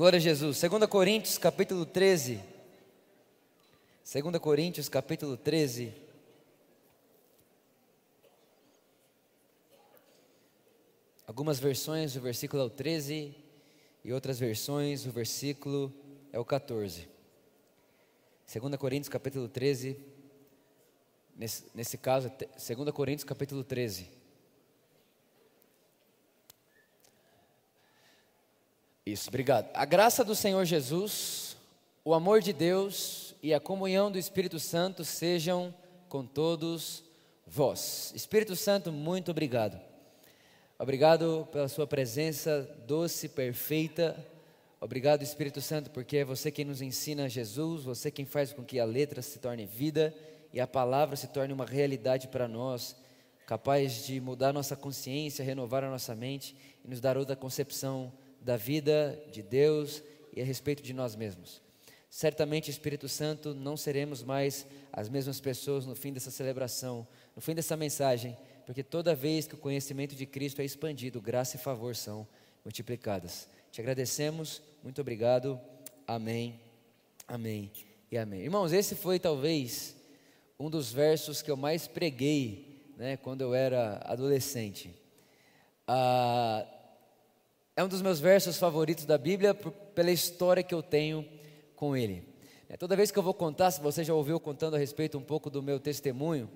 Glória a Jesus. 2 Coríntios, capítulo 13. 2 Coríntios, capítulo 13. Algumas versões o versículo é o 13 e outras versões o versículo é o 14. 2 Coríntios, capítulo 13. Nesse, nesse caso, 2 Coríntios, capítulo 13. Isso, obrigado. A graça do Senhor Jesus, o amor de Deus e a comunhão do Espírito Santo sejam com todos vós. Espírito Santo, muito obrigado. Obrigado pela sua presença doce, perfeita. Obrigado, Espírito Santo, porque é você quem nos ensina Jesus, você quem faz com que a letra se torne vida e a palavra se torne uma realidade para nós, capaz de mudar nossa consciência, renovar a nossa mente e nos dar outra concepção da vida de Deus e a respeito de nós mesmos. Certamente, Espírito Santo, não seremos mais as mesmas pessoas no fim dessa celebração, no fim dessa mensagem, porque toda vez que o conhecimento de Cristo é expandido, graça e favor são multiplicadas. Te agradecemos, muito obrigado. Amém, amém e amém. Irmãos, esse foi talvez um dos versos que eu mais preguei né, quando eu era adolescente. Ah, é um dos meus versos favoritos da Bíblia pela história que eu tenho com ele. É, toda vez que eu vou contar, se você já ouviu contando a respeito um pouco do meu testemunho,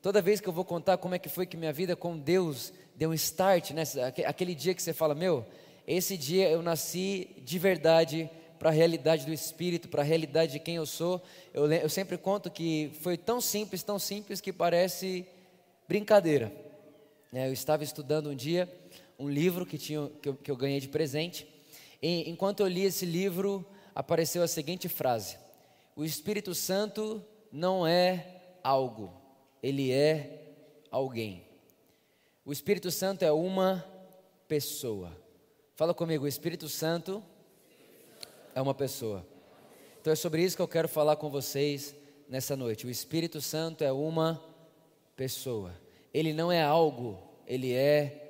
toda vez que eu vou contar como é que foi que minha vida com Deus deu um start, né? aquele dia que você fala, meu, esse dia eu nasci de verdade para a realidade do Espírito, para a realidade de quem eu sou. Eu, eu sempre conto que foi tão simples, tão simples que parece brincadeira. É, eu estava estudando um dia um livro que, tinha, que, eu, que eu ganhei de presente. E, enquanto eu li esse livro, apareceu a seguinte frase: O Espírito Santo não é algo, ele é alguém. O Espírito Santo é uma pessoa. Fala comigo, o Espírito Santo é uma pessoa. Então é sobre isso que eu quero falar com vocês nessa noite. O Espírito Santo é uma pessoa. Ele não é algo, ele é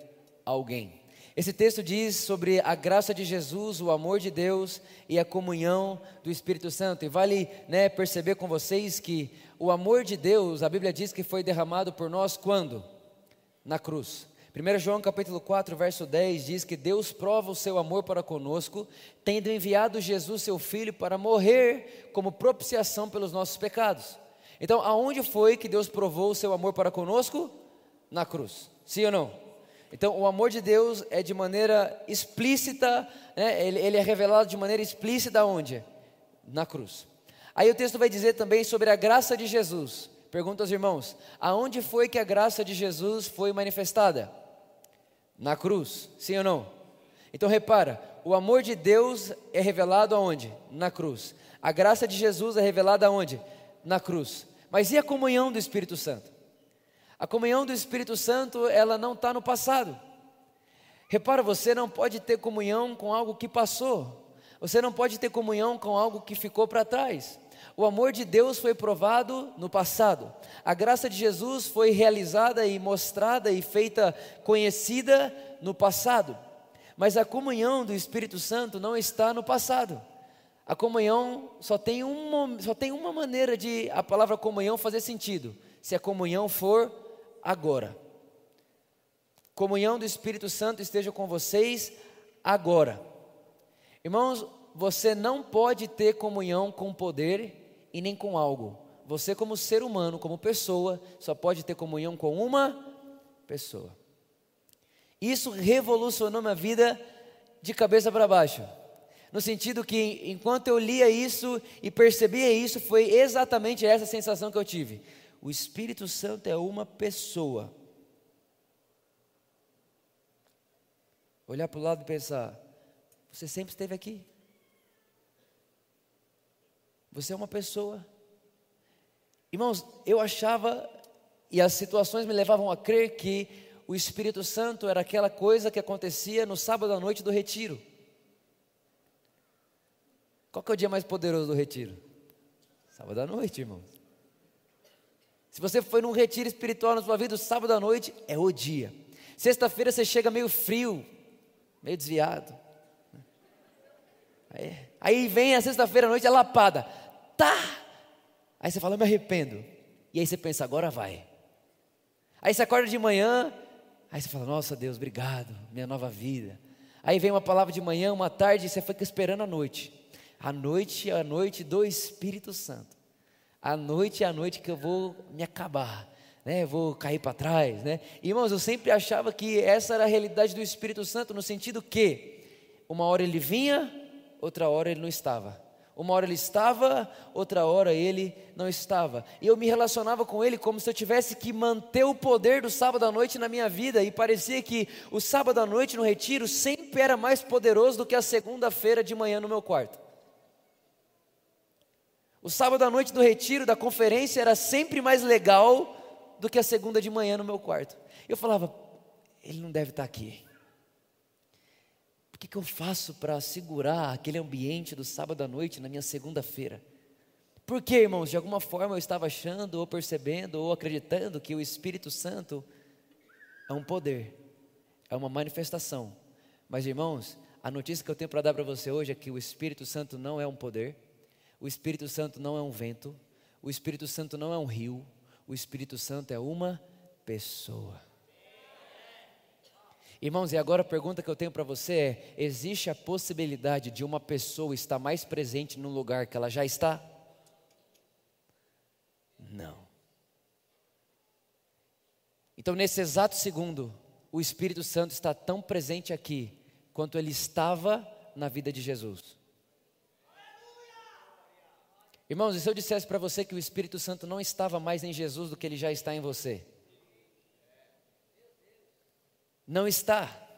alguém. Esse texto diz sobre a graça de Jesus, o amor de Deus e a comunhão do Espírito Santo. E vale né, perceber com vocês que o amor de Deus, a Bíblia diz que foi derramado por nós quando? Na cruz. 1 João capítulo 4, verso 10 diz que Deus prova o seu amor para conosco, tendo enviado Jesus, seu Filho, para morrer como propiciação pelos nossos pecados. Então, aonde foi que Deus provou o seu amor para conosco? Na cruz. Sim ou não? Então, o amor de Deus é de maneira explícita, né? ele, ele é revelado de maneira explícita onde? Na cruz. Aí o texto vai dizer também sobre a graça de Jesus. Pergunta aos irmãos: aonde foi que a graça de Jesus foi manifestada? Na cruz, sim ou não? Então repara, o amor de Deus é revelado aonde? Na cruz. A graça de Jesus é revelada aonde? Na cruz. Mas e a comunhão do Espírito Santo? A comunhão do Espírito Santo, ela não está no passado. Repara, você não pode ter comunhão com algo que passou. Você não pode ter comunhão com algo que ficou para trás. O amor de Deus foi provado no passado. A graça de Jesus foi realizada e mostrada e feita conhecida no passado. Mas a comunhão do Espírito Santo não está no passado. A comunhão só tem uma, só tem uma maneira de a palavra comunhão fazer sentido. Se a comunhão for agora. Comunhão do Espírito Santo esteja com vocês agora. Irmãos, você não pode ter comunhão com poder e nem com algo. Você, como ser humano, como pessoa, só pode ter comunhão com uma pessoa. Isso revolucionou minha vida de cabeça para baixo. No sentido que, enquanto eu lia isso e percebia isso, foi exatamente essa sensação que eu tive. O Espírito Santo é uma pessoa. Olhar para o lado e pensar: você sempre esteve aqui. Você é uma pessoa. Irmãos, eu achava, e as situações me levavam a crer que o Espírito Santo era aquela coisa que acontecia no sábado à noite do retiro. Qual que é o dia mais poderoso do retiro? Sábado à noite, irmãos. Se você foi num retiro espiritual na sua vida, sábado à noite é o dia. Sexta-feira você chega meio frio, meio desviado. Aí vem a sexta-feira à noite, a lapada. Tá! Aí você fala, eu me arrependo. E aí você pensa, agora vai. Aí você acorda de manhã, aí você fala, nossa Deus, obrigado, minha nova vida. Aí vem uma palavra de manhã, uma tarde, e você fica esperando a noite. A noite é a noite do Espírito Santo. A noite é a noite que eu vou me acabar, né? Eu vou cair para trás, né? Irmãos, eu sempre achava que essa era a realidade do Espírito Santo, no sentido que uma hora ele vinha, outra hora ele não estava. Uma hora ele estava, outra hora ele não estava. E eu me relacionava com ele como se eu tivesse que manter o poder do sábado à noite na minha vida. E parecia que o sábado à noite no retiro sempre era mais poderoso do que a segunda-feira de manhã no meu quarto. O sábado à noite do retiro, da conferência, era sempre mais legal do que a segunda de manhã no meu quarto. Eu falava, ele não deve estar aqui que, que eu faço para segurar aquele ambiente do sábado à noite na minha segunda-feira? Porque, irmãos, de alguma forma eu estava achando, ou percebendo, ou acreditando que o Espírito Santo é um poder, é uma manifestação. Mas, irmãos, a notícia que eu tenho para dar para você hoje é que o Espírito Santo não é um poder, o Espírito Santo não é um vento, o Espírito Santo não é um rio, o Espírito Santo é uma pessoa. Irmãos, e agora a pergunta que eu tenho para você é: existe a possibilidade de uma pessoa estar mais presente no lugar que ela já está? Não. Então, nesse exato segundo, o Espírito Santo está tão presente aqui quanto ele estava na vida de Jesus. Irmãos, e se eu dissesse para você que o Espírito Santo não estava mais em Jesus do que ele já está em você? Não está.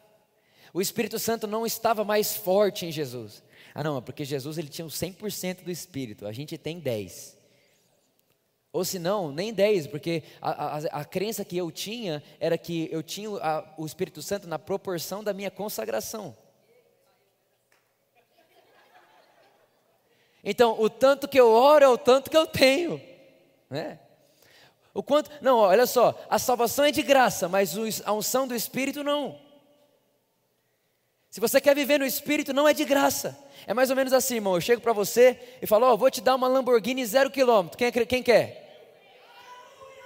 O Espírito Santo não estava mais forte em Jesus. Ah, não, é porque Jesus ele tinha o 100% do Espírito, a gente tem 10. Ou se não, nem 10, porque a, a, a, crença que eu tinha era que eu tinha a, o Espírito Santo na proporção da minha consagração. Então, o tanto que eu oro é o tanto que eu tenho. Né? O quanto, não, olha só, a salvação é de graça, mas a unção do Espírito não. Se você quer viver no Espírito, não é de graça. É mais ou menos assim, irmão. Eu chego para você e falo: oh, vou te dar uma Lamborghini zero quilômetro. Quem, quem quer?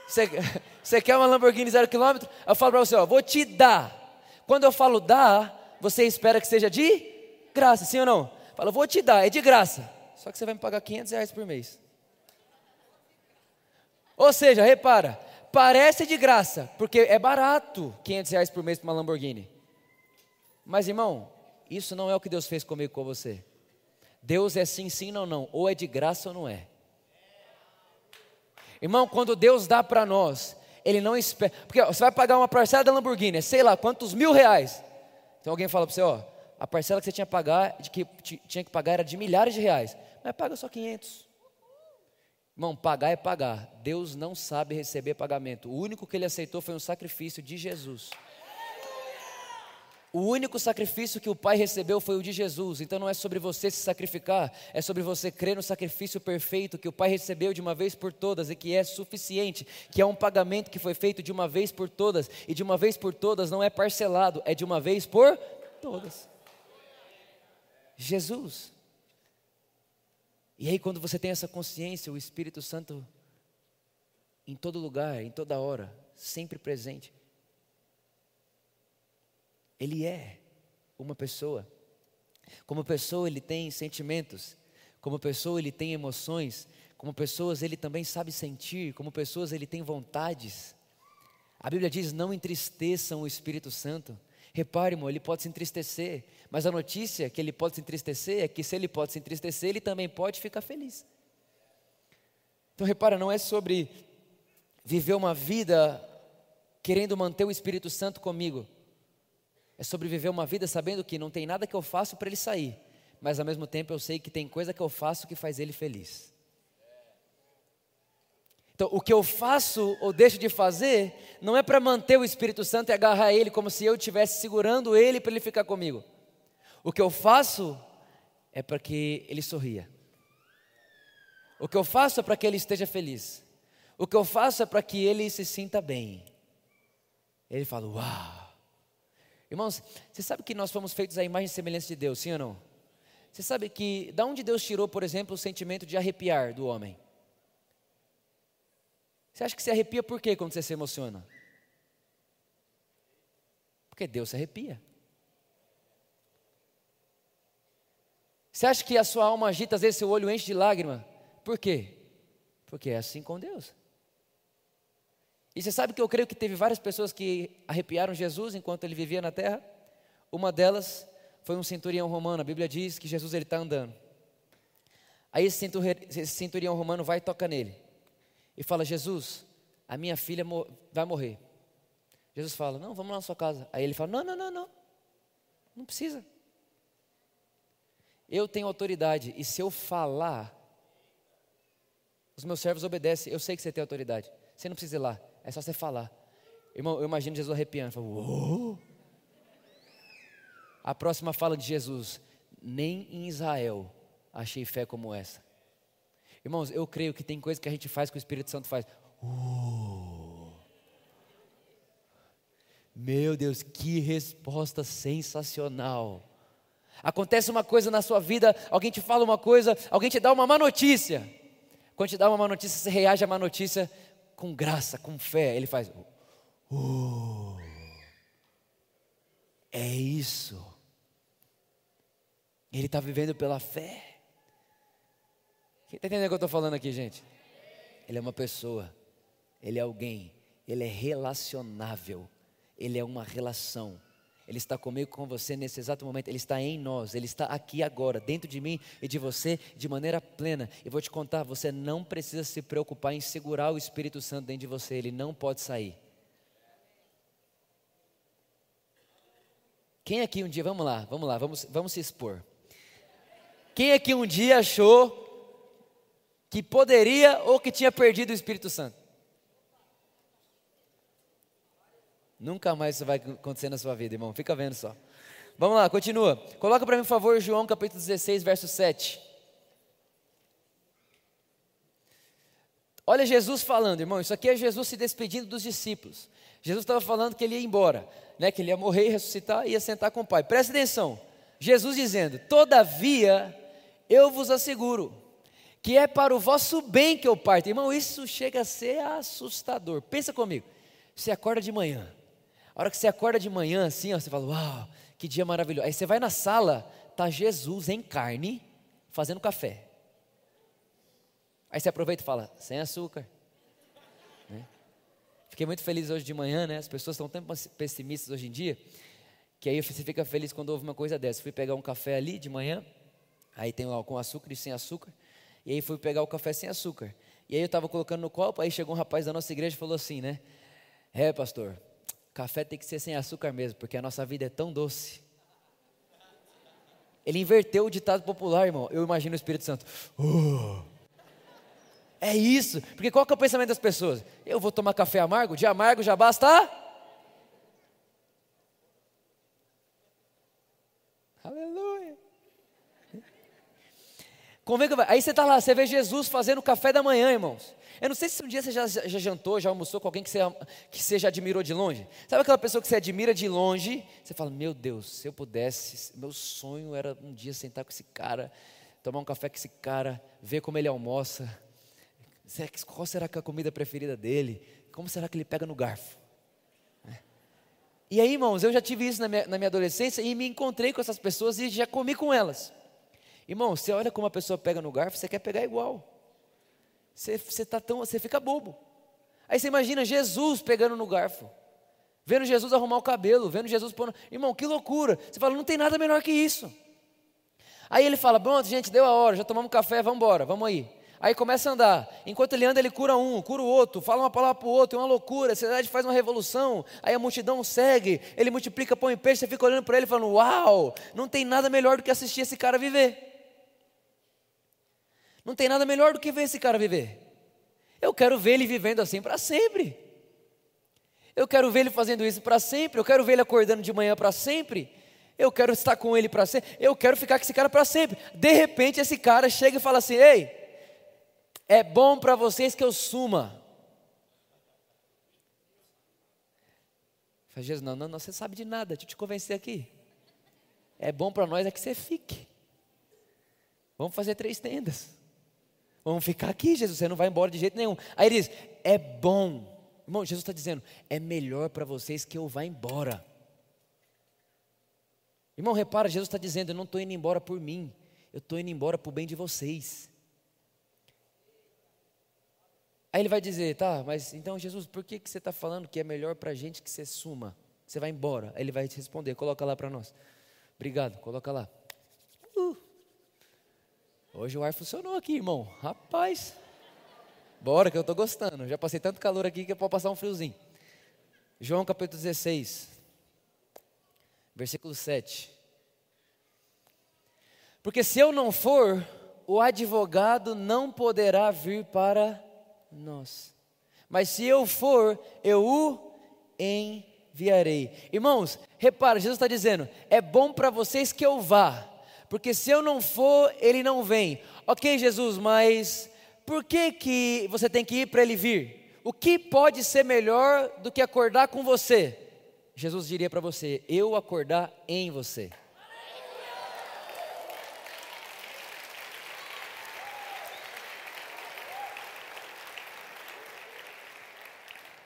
Você, você quer uma Lamborghini zero quilômetro? Eu falo para você: Ó, vou te dar. Quando eu falo dar, você espera que seja de graça, sim ou não? Fala, vou te dar, é de graça. Só que você vai me pagar 500 reais por mês. Ou seja, repara, parece de graça, porque é barato 500 reais por mês para uma Lamborghini. Mas irmão, isso não é o que Deus fez comigo com você. Deus é sim, sim, não, não. Ou é de graça ou não é. Irmão, quando Deus dá para nós, Ele não espera. Porque ó, você vai pagar uma parcela da Lamborghini, é sei lá quantos mil reais. Então alguém fala para você, ó, a parcela que você tinha que pagar, de que tinha que pagar era de milhares de reais. Mas paga só 500. Irmão, pagar é pagar. Deus não sabe receber pagamento. O único que ele aceitou foi um sacrifício de Jesus. O único sacrifício que o Pai recebeu foi o de Jesus. Então não é sobre você se sacrificar, é sobre você crer no sacrifício perfeito que o Pai recebeu de uma vez por todas e que é suficiente, que é um pagamento que foi feito de uma vez por todas e de uma vez por todas não é parcelado, é de uma vez por todas. Jesus. E aí, quando você tem essa consciência, o Espírito Santo, em todo lugar, em toda hora, sempre presente, ele é uma pessoa. Como pessoa, ele tem sentimentos. Como pessoa, ele tem emoções. Como pessoas, ele também sabe sentir. Como pessoas, ele tem vontades. A Bíblia diz: não entristeçam o Espírito Santo. Repare, irmão, ele pode se entristecer, mas a notícia que ele pode se entristecer é que se ele pode se entristecer, ele também pode ficar feliz. Então, repara, não é sobre viver uma vida querendo manter o Espírito Santo comigo. É sobre viver uma vida sabendo que não tem nada que eu faço para ele sair, mas ao mesmo tempo eu sei que tem coisa que eu faço que faz ele feliz. Então, o que eu faço ou deixo de fazer não é para manter o Espírito Santo e agarrar ele como se eu estivesse segurando ele para ele ficar comigo. O que eu faço é para que ele sorria. O que eu faço é para que ele esteja feliz. O que eu faço é para que ele se sinta bem. Ele fala: Uau! Irmãos, você sabe que nós fomos feitos à imagem e semelhança de Deus, sim ou não? Você sabe que, da onde Deus tirou, por exemplo, o sentimento de arrepiar do homem? Você acha que se arrepia por quê quando você se emociona? Porque Deus se arrepia. Você acha que a sua alma agita, às vezes seu olho enche de lágrima? Por quê? Porque é assim com Deus. E você sabe que eu creio que teve várias pessoas que arrepiaram Jesus enquanto ele vivia na terra? Uma delas foi um centurião romano. A Bíblia diz que Jesus ele está andando. Aí esse centurião romano vai e toca nele. E fala: Jesus, a minha filha vai morrer. Jesus fala: Não, vamos lá na sua casa. Aí ele fala: Não, não, não, não. Não precisa. Eu tenho autoridade. E se eu falar, os meus servos obedecem. Eu sei que você tem autoridade. Você não precisa ir lá. É só você falar. Eu imagino Jesus arrepiando. Falo! A próxima fala de Jesus: nem em Israel achei fé como essa. Irmãos, eu creio que tem coisa que a gente faz que o Espírito Santo faz. Uh. Meu Deus, que resposta sensacional. Acontece uma coisa na sua vida, alguém te fala uma coisa, alguém te dá uma má notícia. Quando te dá uma má notícia, você reage à má notícia com graça, com fé. Ele faz. Uh, é isso. Ele está vivendo pela fé. Quem está entendendo o que eu estou falando aqui, gente? Ele é uma pessoa, ele é alguém, ele é relacionável, ele é uma relação. Ele está comigo, com você nesse exato momento, Ele está em nós, Ele está aqui agora, dentro de mim e de você, de maneira plena. E vou te contar: você não precisa se preocupar em segurar o Espírito Santo dentro de você, ele não pode sair. Quem aqui um dia, vamos lá, vamos lá, vamos, vamos se expor. Quem aqui um dia achou que poderia ou que tinha perdido o Espírito Santo? Nunca mais isso vai acontecer na sua vida, irmão. Fica vendo só. Vamos lá, continua. Coloca para mim, por favor, João capítulo 16, verso 7. Olha Jesus falando, irmão. Isso aqui é Jesus se despedindo dos discípulos. Jesus estava falando que ele ia embora, né, que ele ia morrer, ressuscitar e ia sentar com o Pai. Presta atenção. Jesus dizendo: Todavia eu vos asseguro que é para o vosso bem que eu parto. Irmão, isso chega a ser assustador. Pensa comigo. Você acorda de manhã. A hora que você acorda de manhã, assim, ó, você fala, uau, que dia maravilhoso. Aí você vai na sala, tá Jesus em carne, fazendo café. Aí você aproveita e fala, sem açúcar. Né? Fiquei muito feliz hoje de manhã, né? As pessoas estão tão pessimistas hoje em dia, que aí você fica feliz quando ouve uma coisa dessa. Fui pegar um café ali de manhã, Aí tem lá com açúcar e sem açúcar. E aí fui pegar o café sem açúcar. E aí eu estava colocando no copo, aí chegou um rapaz da nossa igreja e falou assim, né? É, pastor, café tem que ser sem açúcar mesmo, porque a nossa vida é tão doce. Ele inverteu o ditado popular, irmão. Eu imagino o Espírito Santo. Uh, é isso. Porque qual que é o pensamento das pessoas? Eu vou tomar café amargo? De amargo já basta? Aleluia. Convém que Aí você está lá, você vê Jesus fazendo café da manhã, irmãos. Eu não sei se um dia você já, já jantou, já almoçou com alguém que você, que você já admirou de longe. Sabe aquela pessoa que você admira de longe? Você fala, meu Deus, se eu pudesse, meu sonho era um dia sentar com esse cara, tomar um café com esse cara, ver como ele almoça. Qual será que é a comida preferida dele? Como será que ele pega no garfo? Né? E aí, irmãos, eu já tive isso na minha, na minha adolescência e me encontrei com essas pessoas e já comi com elas. Irmão, você olha como a pessoa pega no garfo, você quer pegar igual. Você, você, tá tão, você fica bobo. Aí você imagina Jesus pegando no garfo. Vendo Jesus arrumar o cabelo, vendo Jesus pondo. Irmão, que loucura. Você fala, não tem nada melhor que isso. Aí ele fala, pronto, gente, deu a hora, já tomamos café, vamos embora, vamos aí. Aí começa a andar. Enquanto ele anda, ele cura um, cura o outro, fala uma palavra para o outro, é uma loucura. A cidade faz uma revolução. Aí a multidão segue, ele multiplica pão e peixe, você fica olhando para ele falando: Uau, não tem nada melhor do que assistir esse cara viver. Não tem nada melhor do que ver esse cara viver. Eu quero ver ele vivendo assim para sempre. Eu quero ver ele fazendo isso para sempre. Eu quero ver ele acordando de manhã para sempre. Eu quero estar com ele para sempre. Eu quero ficar com esse cara para sempre. De repente, esse cara chega e fala assim: Ei, é bom para vocês que eu suma. Fala, Jesus, não, não, não, você sabe de nada, deixa eu te convencer aqui. É bom para nós é que você fique. Vamos fazer três tendas. Vamos ficar aqui, Jesus, você não vai embora de jeito nenhum. Aí ele diz: É bom. Irmão, Jesus está dizendo: É melhor para vocês que eu vá embora. Irmão, repara, Jesus está dizendo: Eu não estou indo embora por mim, eu estou indo embora para o bem de vocês. Aí ele vai dizer: Tá, mas então, Jesus, por que, que você está falando que é melhor para a gente que você suma? Que você vai embora? Aí ele vai te responder: Coloca lá para nós. Obrigado, coloca lá. Uh. Hoje o ar funcionou aqui, irmão. Rapaz. Bora que eu estou gostando. Já passei tanto calor aqui que eu posso passar um friozinho. João capítulo 16, versículo 7. Porque se eu não for, o advogado não poderá vir para nós. Mas se eu for, eu o enviarei. Irmãos, repara, Jesus está dizendo: é bom para vocês que eu vá porque se eu não for, ele não vem. Ok, Jesus, mas por que, que você tem que ir para ele vir? O que pode ser melhor do que acordar com você? Jesus diria para você: eu acordar em você.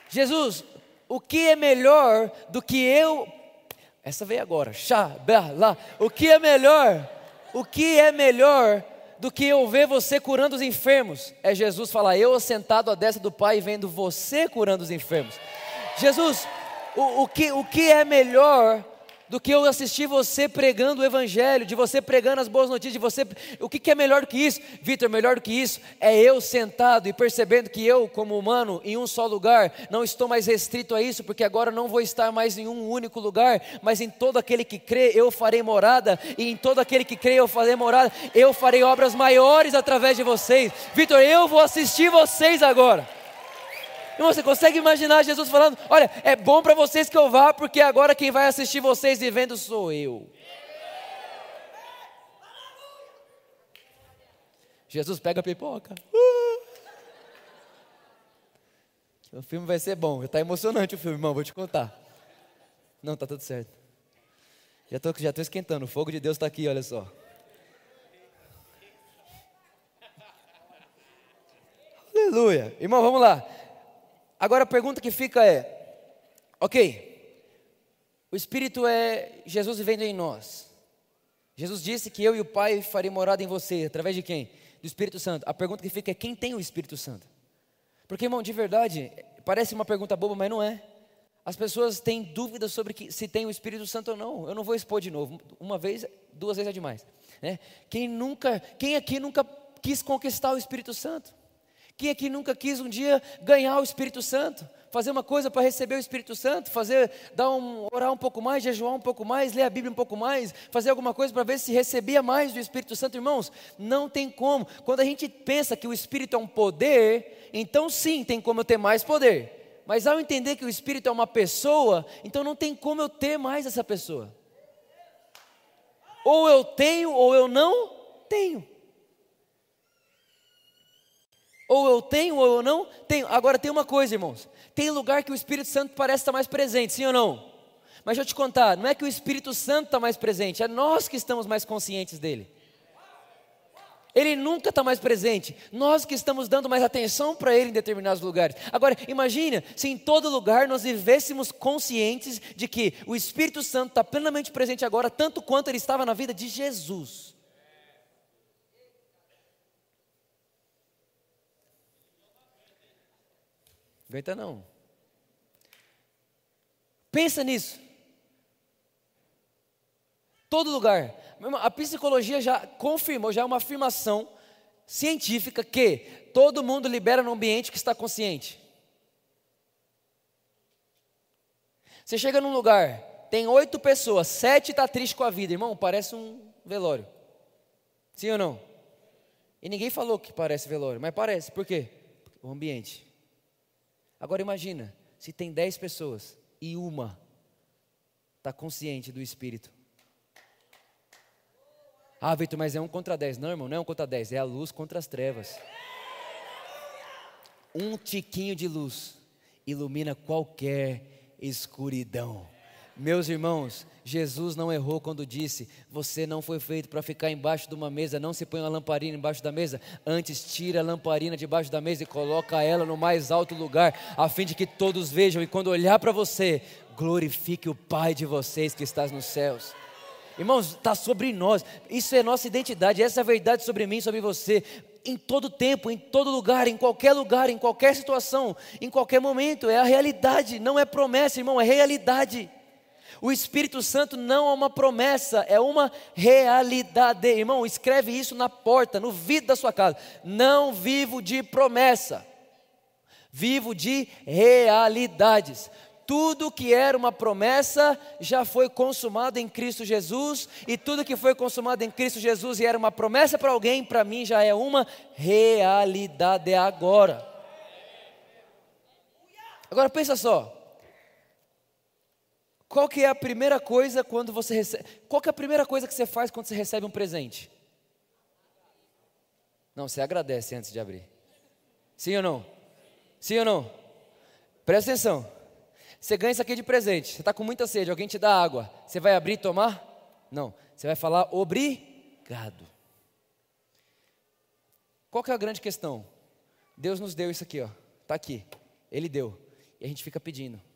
Jesus, o que é melhor do que eu essa veio agora. Lá. O que é melhor? O que é melhor do que eu ver você curando os enfermos? É Jesus falar, eu sentado à destra do Pai vendo você curando os enfermos. Jesus, o, o, que, o que é melhor do que eu assistir você pregando o Evangelho, de você pregando as boas notícias, de você. O que, que é melhor do que isso? Vitor, melhor do que isso é eu sentado e percebendo que eu, como humano, em um só lugar, não estou mais restrito a isso, porque agora não vou estar mais em um único lugar, mas em todo aquele que crê, eu farei morada, e em todo aquele que crê, eu farei morada, eu farei obras maiores através de vocês. Vitor, eu vou assistir vocês agora. Irmão, você consegue imaginar Jesus falando: Olha, é bom para vocês que eu vá, porque agora quem vai assistir vocês vivendo sou eu. Jesus pega a pipoca. Uh! O filme vai ser bom. Está emocionante o filme, irmão. Vou te contar. Não, tá tudo certo. Já estou já tô esquentando. O fogo de Deus está aqui, olha só. Aleluia. Irmão, vamos lá. Agora a pergunta que fica é: ok, o Espírito é Jesus vivendo em nós. Jesus disse que eu e o Pai farei morada em você, através de quem? Do Espírito Santo. A pergunta que fica é: quem tem o Espírito Santo? Porque, irmão, de verdade, parece uma pergunta boba, mas não é. As pessoas têm dúvidas sobre que, se tem o Espírito Santo ou não. Eu não vou expor de novo. Uma vez, duas vezes é demais. Né? Quem nunca, quem aqui nunca quis conquistar o Espírito Santo? Quem aqui nunca quis um dia ganhar o Espírito Santo? Fazer uma coisa para receber o Espírito Santo, fazer, dar um, orar um pouco mais, jejuar um pouco mais, ler a Bíblia um pouco mais, fazer alguma coisa para ver se recebia mais do Espírito Santo, irmãos? Não tem como. Quando a gente pensa que o Espírito é um poder, então sim, tem como eu ter mais poder. Mas ao entender que o Espírito é uma pessoa, então não tem como eu ter mais essa pessoa. Ou eu tenho, ou eu não tenho. Ou eu tenho ou eu não tenho. Agora tem uma coisa, irmãos. Tem lugar que o Espírito Santo parece estar mais presente, sim ou não? Mas deixa eu te contar, não é que o Espírito Santo está mais presente, é nós que estamos mais conscientes dele. Ele nunca está mais presente. Nós que estamos dando mais atenção para Ele em determinados lugares. Agora, imagine se em todo lugar nós vivêssemos conscientes de que o Espírito Santo está plenamente presente agora, tanto quanto ele estava na vida de Jesus. Aguenta não. Pensa nisso. Todo lugar. A psicologia já confirmou, já é uma afirmação científica que todo mundo libera no ambiente que está consciente. Você chega num lugar, tem oito pessoas, sete está triste com a vida, irmão, parece um velório. Sim ou não? E ninguém falou que parece velório, mas parece. Por quê? O ambiente. Agora imagina, se tem dez pessoas e uma está consciente do Espírito. Ah, Vitor, mas é um contra dez. Não, irmão, não é um contra dez, é a luz contra as trevas. Um tiquinho de luz ilumina qualquer escuridão. Meus irmãos, Jesus não errou quando disse: Você não foi feito para ficar embaixo de uma mesa, não se põe uma lamparina embaixo da mesa, antes tira a lamparina debaixo da mesa e coloca ela no mais alto lugar, a fim de que todos vejam e quando olhar para você, glorifique o Pai de vocês que está nos céus. Irmãos, está sobre nós, isso é nossa identidade, essa é a verdade sobre mim, sobre você em todo tempo, em todo lugar, em qualquer lugar, em qualquer situação, em qualquer momento. É a realidade, não é promessa, irmão, é realidade. O Espírito Santo não é uma promessa, é uma realidade. Irmão, escreve isso na porta, no vidro da sua casa. Não vivo de promessa, vivo de realidades tudo que era uma promessa já foi consumado em Cristo Jesus, e tudo que foi consumado em Cristo Jesus e era uma promessa para alguém, para mim já é uma realidade agora. Agora pensa só. Qual que é a primeira coisa quando você recebe? Qual que é a primeira coisa que você faz quando você recebe um presente? Não, você agradece antes de abrir. Sim ou não? Sim ou não? Presta atenção. Você ganha isso aqui de presente. Você está com muita sede, alguém te dá água. Você vai abrir e tomar? Não. Você vai falar obrigado. Qual que é a grande questão? Deus nos deu isso aqui, ó. Está aqui. Ele deu. E a gente fica pedindo.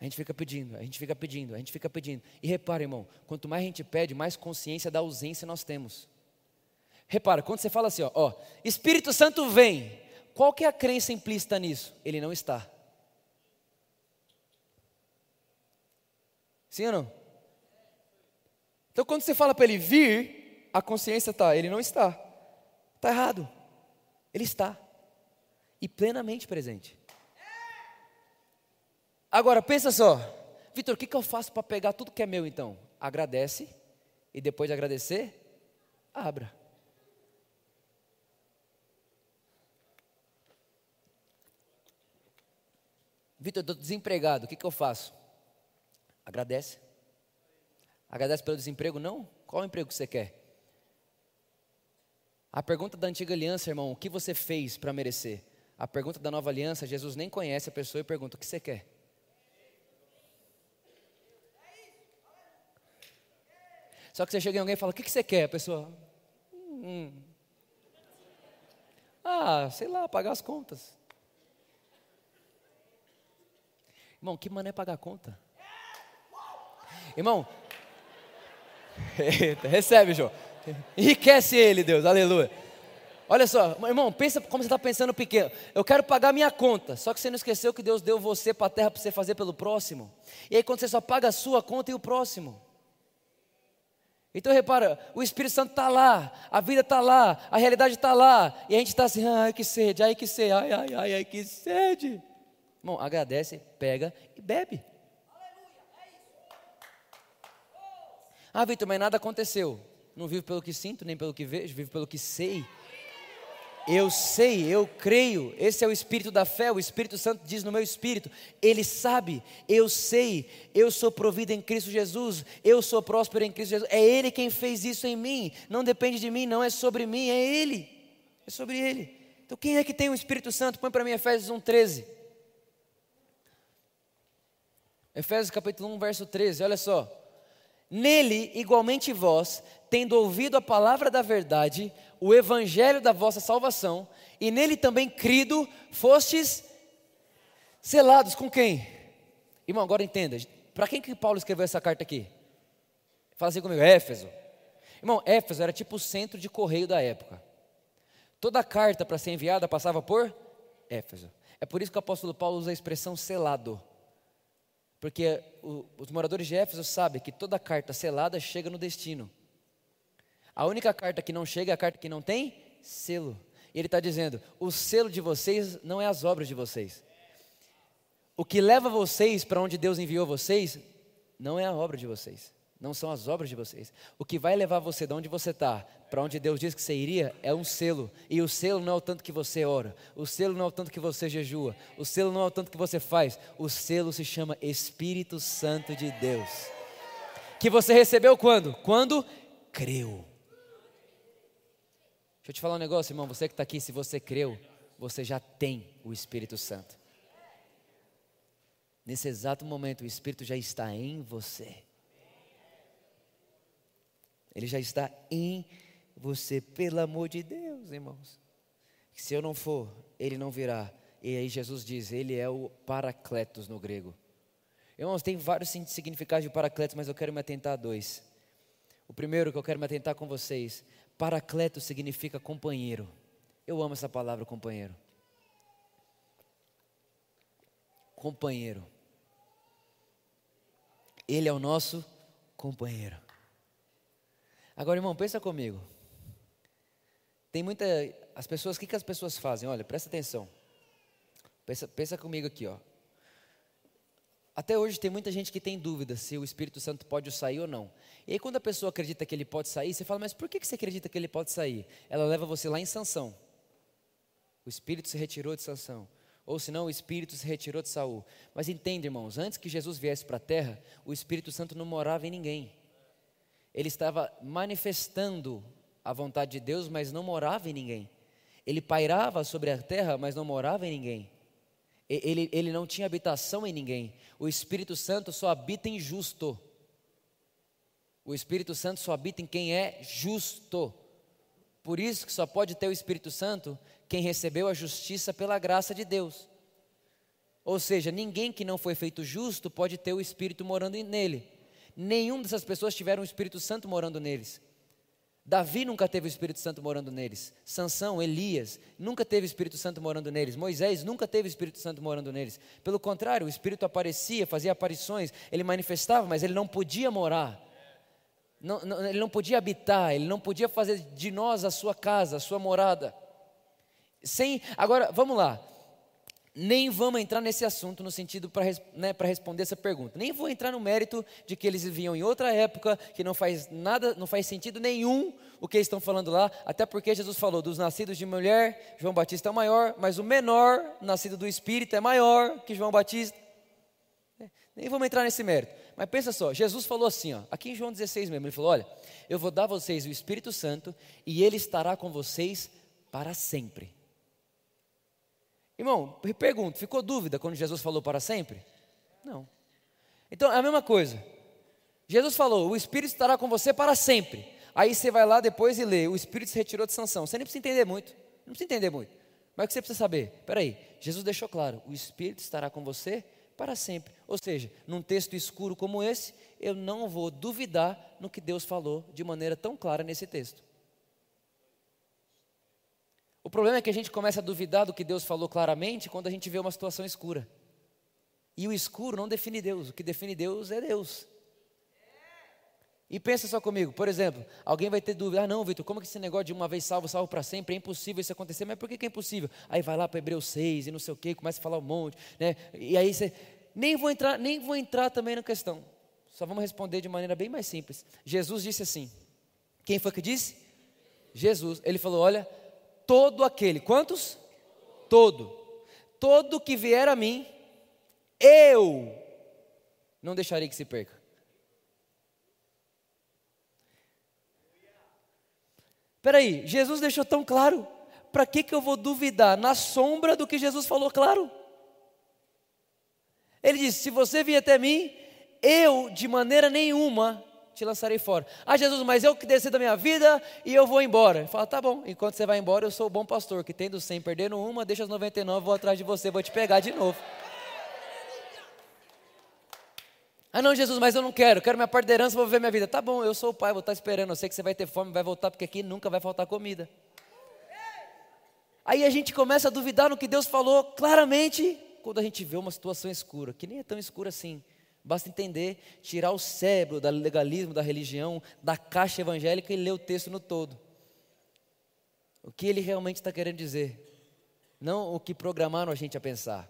A gente fica pedindo, a gente fica pedindo, a gente fica pedindo. E repara, irmão, quanto mais a gente pede, mais consciência da ausência nós temos. Repara, quando você fala assim, ó, ó Espírito Santo vem, qual que é a crença implícita nisso? Ele não está. Sim ou não? Então quando você fala para ele vir, a consciência está, ele não está. Está errado. Ele está. E plenamente presente. Agora pensa só, Vitor, o que, que eu faço para pegar tudo que é meu então? Agradece e depois de agradecer, abra. Vitor, estou desempregado, o que, que eu faço? Agradece. Agradece pelo desemprego? Não? Qual o emprego que você quer? A pergunta da antiga aliança, irmão, o que você fez para merecer? A pergunta da nova aliança, Jesus nem conhece a pessoa e pergunta: o que você quer? Só que você chega em alguém e fala: o que você quer? A pessoa: hum. Ah, sei lá, pagar as contas. Irmão, que mané pagar a conta? Irmão, recebe, João. Enriquece ele, Deus, aleluia. Olha só, irmão, pensa como você está pensando pequeno. Eu quero pagar minha conta, só que você não esqueceu que Deus deu você para a terra para você fazer pelo próximo. E aí quando você só paga a sua conta e o próximo. Então repara, o Espírito Santo está lá, a vida está lá, a realidade está lá, e a gente está assim, ai que sede, ai que sede, ai, ai, ai, ai que sede. Irmão, agradece, pega e bebe. Ah, Vitor, mas nada aconteceu. Não vivo pelo que sinto, nem pelo que vejo, vivo pelo que sei. Eu sei, eu creio. Esse é o espírito da fé. O Espírito Santo diz no meu espírito: Ele sabe, eu sei, eu sou provido em Cristo Jesus, eu sou próspero em Cristo Jesus. É Ele quem fez isso em mim. Não depende de mim, não é sobre mim, é Ele. É sobre Ele. Então quem é que tem o Espírito Santo? Põe para mim Efésios 1,13. Efésios capítulo 1, verso 13, olha só. Nele, igualmente vós, tendo ouvido a palavra da verdade, o evangelho da vossa salvação, e nele também crido, fostes selados com quem? Irmão, agora entenda, para quem que Paulo escreveu essa carta aqui? Fala assim comigo, Éfeso. Irmão, Éfeso era tipo o centro de correio da época. Toda carta para ser enviada passava por Éfeso. É por isso que o apóstolo Paulo usa a expressão selado. Porque o, os moradores de Éfeso sabem que toda carta selada chega no destino. A única carta que não chega é a carta que não tem selo. E ele está dizendo: o selo de vocês não é as obras de vocês. O que leva vocês para onde Deus enviou vocês não é a obra de vocês não são as obras de vocês. O que vai levar você de onde você está para onde Deus disse que você iria é um selo. E o selo não é o tanto que você ora, o selo não é o tanto que você jejua, o selo não é o tanto que você faz. O selo se chama Espírito Santo de Deus. Que você recebeu quando? Quando creu. Deixa eu te falar um negócio, irmão. Você que está aqui, se você creu, você já tem o Espírito Santo. Nesse exato momento, o Espírito já está em você. Ele já está em você, pelo amor de Deus, irmãos. Se eu não for, ele não virá. E aí Jesus diz, ele é o Paracletos no grego. Irmãos, tem vários significados de Paracletos, mas eu quero me atentar a dois. O primeiro que eu quero me atentar com vocês, Paracletos significa companheiro. Eu amo essa palavra, companheiro. Companheiro. Ele é o nosso companheiro. Agora, irmão, pensa comigo. Tem muita. As pessoas, o que, que as pessoas fazem? Olha, presta atenção. Pensa, pensa comigo aqui, ó. Até hoje tem muita gente que tem dúvida se o Espírito Santo pode sair ou não. E aí, quando a pessoa acredita que ele pode sair, você fala, mas por que você acredita que ele pode sair? Ela leva você lá em Sansão. O Espírito se retirou de Sansão. Ou senão o Espírito se retirou de Saul. Mas entende, irmãos, antes que Jesus viesse para a terra, o Espírito Santo não morava em ninguém. Ele estava manifestando a vontade de Deus, mas não morava em ninguém. Ele pairava sobre a terra, mas não morava em ninguém. Ele, ele não tinha habitação em ninguém. O Espírito Santo só habita em justo. O Espírito Santo só habita em quem é justo. Por isso que só pode ter o Espírito Santo quem recebeu a justiça pela graça de Deus. Ou seja, ninguém que não foi feito justo pode ter o Espírito morando nele. Nenhum dessas pessoas tiveram o Espírito Santo morando neles. Davi nunca teve o Espírito Santo morando neles. Sansão, Elias, nunca teve o Espírito Santo morando neles. Moisés nunca teve o Espírito Santo morando neles. Pelo contrário, o Espírito aparecia, fazia aparições, ele manifestava, mas ele não podia morar. Não, não, ele não podia habitar, ele não podia fazer de nós a sua casa, a sua morada. Sem, agora, vamos lá. Nem vamos entrar nesse assunto no sentido para né, responder essa pergunta. Nem vou entrar no mérito de que eles viviam em outra época, que não faz nada, não faz sentido nenhum o que eles estão falando lá, até porque Jesus falou dos nascidos de mulher, João Batista é maior, mas o menor, nascido do Espírito, é maior que João Batista. Nem vamos entrar nesse mérito. Mas pensa só, Jesus falou assim, ó, aqui em João 16 mesmo, ele falou: olha, eu vou dar a vocês o Espírito Santo e ele estará com vocês para sempre. Irmão, pergunto, ficou dúvida quando Jesus falou para sempre? Não. Então é a mesma coisa. Jesus falou: o Espírito estará com você para sempre. Aí você vai lá depois e lê: o Espírito se retirou de sanção. Você nem precisa entender muito. Não precisa entender muito. Mas o que você precisa saber? Peraí, Jesus deixou claro: o Espírito estará com você para sempre. Ou seja, num texto escuro como esse, eu não vou duvidar no que Deus falou de maneira tão clara nesse texto. O problema é que a gente começa a duvidar do que Deus falou claramente quando a gente vê uma situação escura. E o escuro não define Deus, o que define Deus é Deus. E pensa só comigo, por exemplo, alguém vai ter dúvida, ah não, Vitor, como que esse negócio de uma vez salvo, salvo para sempre, é impossível isso acontecer, mas por que, que é impossível? Aí vai lá para Hebreus 6 e não sei o que, começa a falar um monte, né? E aí você, nem vou entrar, nem vou entrar também na questão, só vamos responder de maneira bem mais simples. Jesus disse assim, quem foi que disse? Jesus, ele falou, olha, todo aquele, quantos? Todo, todo que vier a mim, eu não deixarei que se perca. Espera aí, Jesus deixou tão claro, para que, que eu vou duvidar na sombra do que Jesus falou claro? Ele disse: se você vier até mim, eu de maneira nenhuma te lançarei fora. Ah, Jesus, mas eu que descer da minha vida e eu vou embora. Ele fala, tá bom, enquanto você vai embora, eu sou o bom pastor, que tendo 100, perdendo uma, deixa as 99, vou atrás de você, vou te pegar de novo. Ah, não, Jesus, mas eu não quero, quero minha parte da herança, vou viver minha vida. Tá bom, eu sou o pai, vou estar esperando, eu sei que você vai ter fome, vai voltar, porque aqui nunca vai faltar comida. Aí a gente começa a duvidar no que Deus falou claramente, quando a gente vê uma situação escura, que nem é tão escura assim. Basta entender, tirar o cérebro do legalismo, da religião, da caixa evangélica e ler o texto no todo. O que ele realmente está querendo dizer. Não o que programaram a gente a pensar.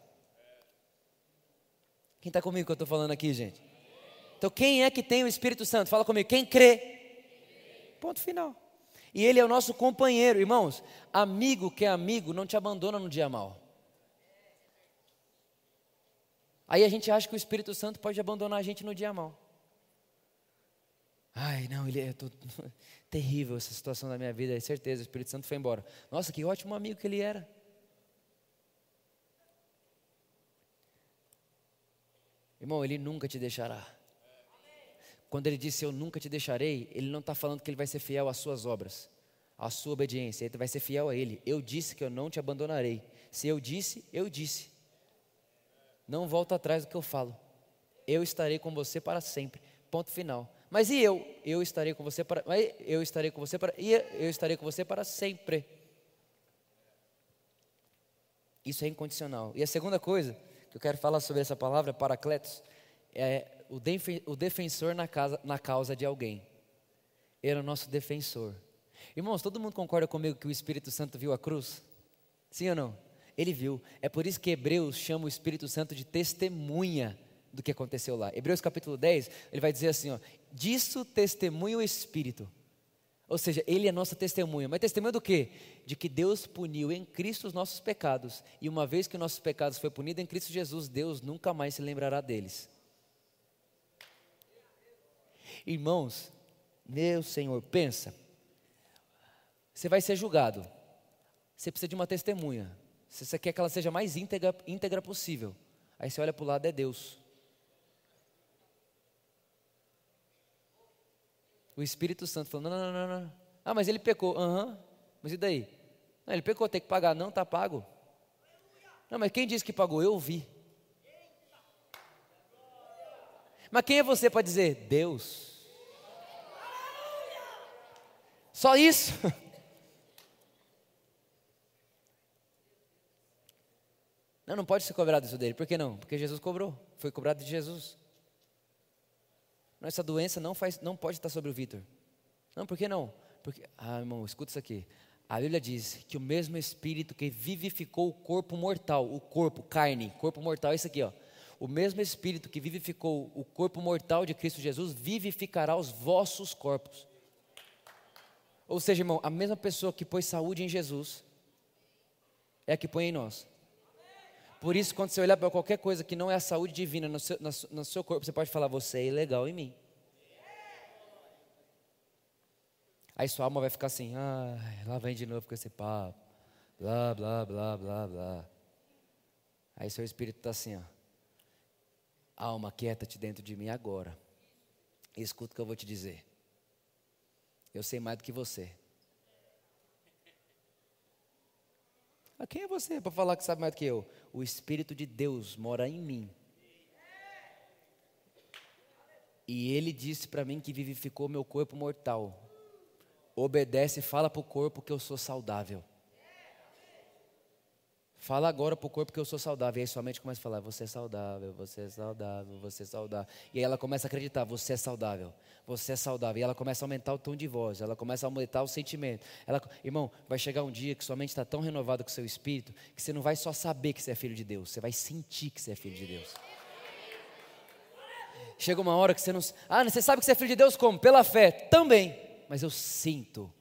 Quem está comigo que eu estou falando aqui, gente? Então, quem é que tem o Espírito Santo? Fala comigo. Quem crê? Ponto final. E ele é o nosso companheiro, irmãos. Amigo que é amigo não te abandona no dia mal. Aí a gente acha que o Espírito Santo pode abandonar a gente no dia mal. Ai, não, ele é tô, terrível essa situação da minha vida, é certeza, o Espírito Santo foi embora. Nossa, que ótimo amigo que ele era. Irmão, Ele nunca te deixará. Quando Ele disse eu nunca te deixarei, Ele não está falando que Ele vai ser fiel às suas obras, à sua obediência, Ele vai ser fiel a Ele. Eu disse que eu não te abandonarei. Se eu disse, eu disse. Não volta atrás do que eu falo. Eu estarei com você para sempre. Ponto final. Mas e eu? Eu estarei com você para eu estarei com você para e eu estarei com você para sempre. Isso é incondicional. E a segunda coisa que eu quero falar sobre essa palavra, paracletos, é o, o defensor na, casa, na causa de alguém. Ele é o nosso defensor. Irmãos, todo mundo concorda comigo que o Espírito Santo viu a cruz? Sim ou não? Ele viu. É por isso que Hebreus chama o Espírito Santo de testemunha do que aconteceu lá. Hebreus capítulo 10, ele vai dizer assim: ó, disso testemunha o Espírito. Ou seja, ele é nossa testemunha. Mas testemunha do quê? De que Deus puniu em Cristo os nossos pecados. E uma vez que nossos pecados foi punido em Cristo Jesus, Deus nunca mais se lembrará deles. Irmãos, meu Senhor, pensa. Você vai ser julgado. Você precisa de uma testemunha. Você quer que ela seja mais íntegra, íntegra possível. Aí você olha para o lado, é Deus. O Espírito Santo falou: não, não, não, não. Ah, mas ele pecou. Aham. Uhum. Mas e daí? Não, ele pecou, tem que pagar. Não, está pago. Não, mas quem disse que pagou? Eu ouvi. Mas quem é você para dizer? Deus. Só isso. Não, não pode ser cobrado isso dele. Por que não? Porque Jesus cobrou. Foi cobrado de Jesus. Essa doença não, faz, não pode estar sobre o Vitor. Não, por que não? Porque, ah, irmão, escuta isso aqui. A Bíblia diz que o mesmo Espírito que vivificou o corpo mortal, o corpo, carne, corpo mortal, é isso aqui, ó. O mesmo Espírito que vivificou o corpo mortal de Cristo Jesus vivificará os vossos corpos. Ou seja, irmão, a mesma pessoa que pôs saúde em Jesus é a que põe em nós. Por isso, quando você olhar para qualquer coisa que não é a saúde divina no seu, no seu corpo, você pode falar, você é ilegal em mim. Aí sua alma vai ficar assim, ah, lá vem de novo com esse papo, blá, blá, blá, blá, blá. Aí seu espírito está assim, ó. Alma, quieta-te dentro de mim agora. Escuta o que eu vou te dizer. Eu sei mais do que você. Mas quem é você para falar que sabe mais do que eu? O Espírito de Deus mora em mim. E ele disse para mim que vivificou meu corpo mortal. Obedece e fala para o corpo que eu sou saudável. Fala agora para o corpo que eu sou saudável. E aí sua mente começa a falar: Você é saudável, você é saudável, você é saudável. E aí ela começa a acreditar: Você é saudável, você é saudável. E ela começa a aumentar o tom de voz, ela começa a aumentar o sentimento. Ela, irmão, vai chegar um dia que sua mente está tão renovada com o seu espírito que você não vai só saber que você é filho de Deus, você vai sentir que você é filho de Deus. Chega uma hora que você não. Ah, você sabe que você é filho de Deus como? Pela fé. Também. Mas eu sinto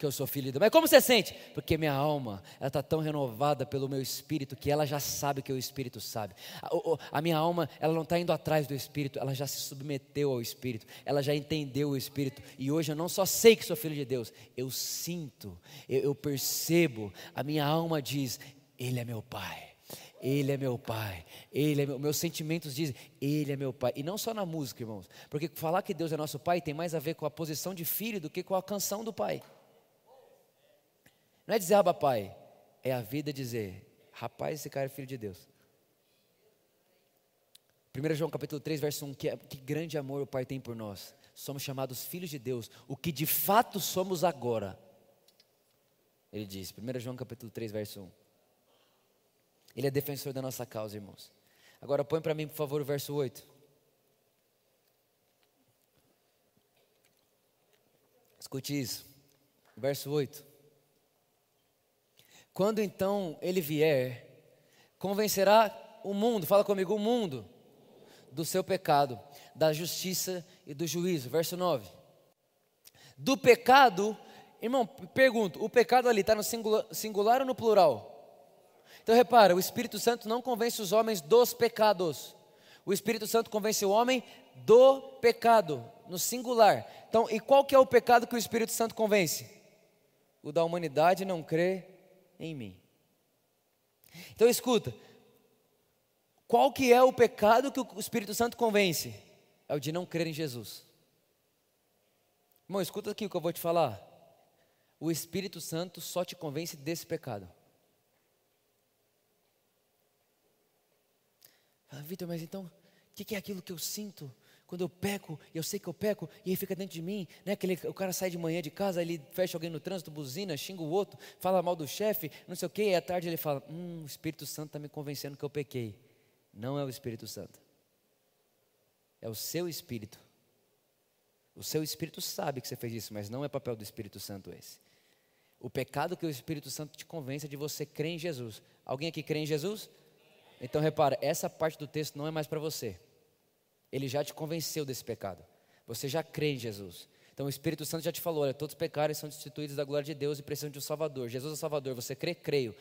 que eu sou filho de Deus. Mas como você sente? Porque minha alma, ela está tão renovada pelo meu espírito que ela já sabe que o espírito sabe. A, a minha alma, ela não está indo atrás do espírito, ela já se submeteu ao espírito, ela já entendeu o espírito. E hoje eu não só sei que sou filho de Deus, eu sinto, eu, eu percebo, a minha alma diz: Ele é meu pai. Ele é meu pai, Ele é meu, meus sentimentos dizem, Ele é meu pai. E não só na música, irmãos, porque falar que Deus é nosso pai tem mais a ver com a posição de filho do que com a canção do pai. Não é dizer, ah, pai, é a vida dizer, rapaz, esse cara é filho de Deus. 1 João capítulo 3, verso 1, que, que grande amor o Pai tem por nós. Somos chamados filhos de Deus, o que de fato somos agora. Ele diz, 1 João capítulo 3, verso 1. Ele é defensor da nossa causa, irmãos. Agora põe para mim, por favor, o verso 8. Escute isso. Verso 8. Quando então ele vier, convencerá o mundo, fala comigo, o mundo, do seu pecado, da justiça e do juízo. Verso 9. Do pecado, irmão, pergunto, o pecado ali está no singular, singular ou no plural? Então repara, o Espírito Santo não convence os homens dos pecados. O Espírito Santo convence o homem do pecado, no singular. Então, e qual que é o pecado que o Espírito Santo convence? O da humanidade não crer em mim. Então escuta, Qual que é o pecado que o Espírito Santo convence? É o de não crer em Jesus. Irmão, escuta aqui o que eu vou te falar. O Espírito Santo só te convence desse pecado. Ah, Vitor, mas então, o que, que é aquilo que eu sinto? Quando eu peco, e eu sei que eu peco, e aí fica dentro de mim, né? Aquele, o cara sai de manhã de casa, ele fecha alguém no trânsito, buzina, xinga o outro, fala mal do chefe, não sei o quê, e à tarde ele fala: Hum, o Espírito Santo está me convencendo que eu pequei. Não é o Espírito Santo, é o seu Espírito. O seu Espírito sabe que você fez isso, mas não é papel do Espírito Santo esse. O pecado que o Espírito Santo te convence é de você crer em Jesus. Alguém aqui crê em Jesus? Então repara, essa parte do texto não é mais para você. Ele já te convenceu desse pecado. Você já crê em Jesus. Então o Espírito Santo já te falou: olha, todos os pecados são destituídos da glória de Deus e precisam de um Salvador. Jesus é o Salvador. Você crê? Creio.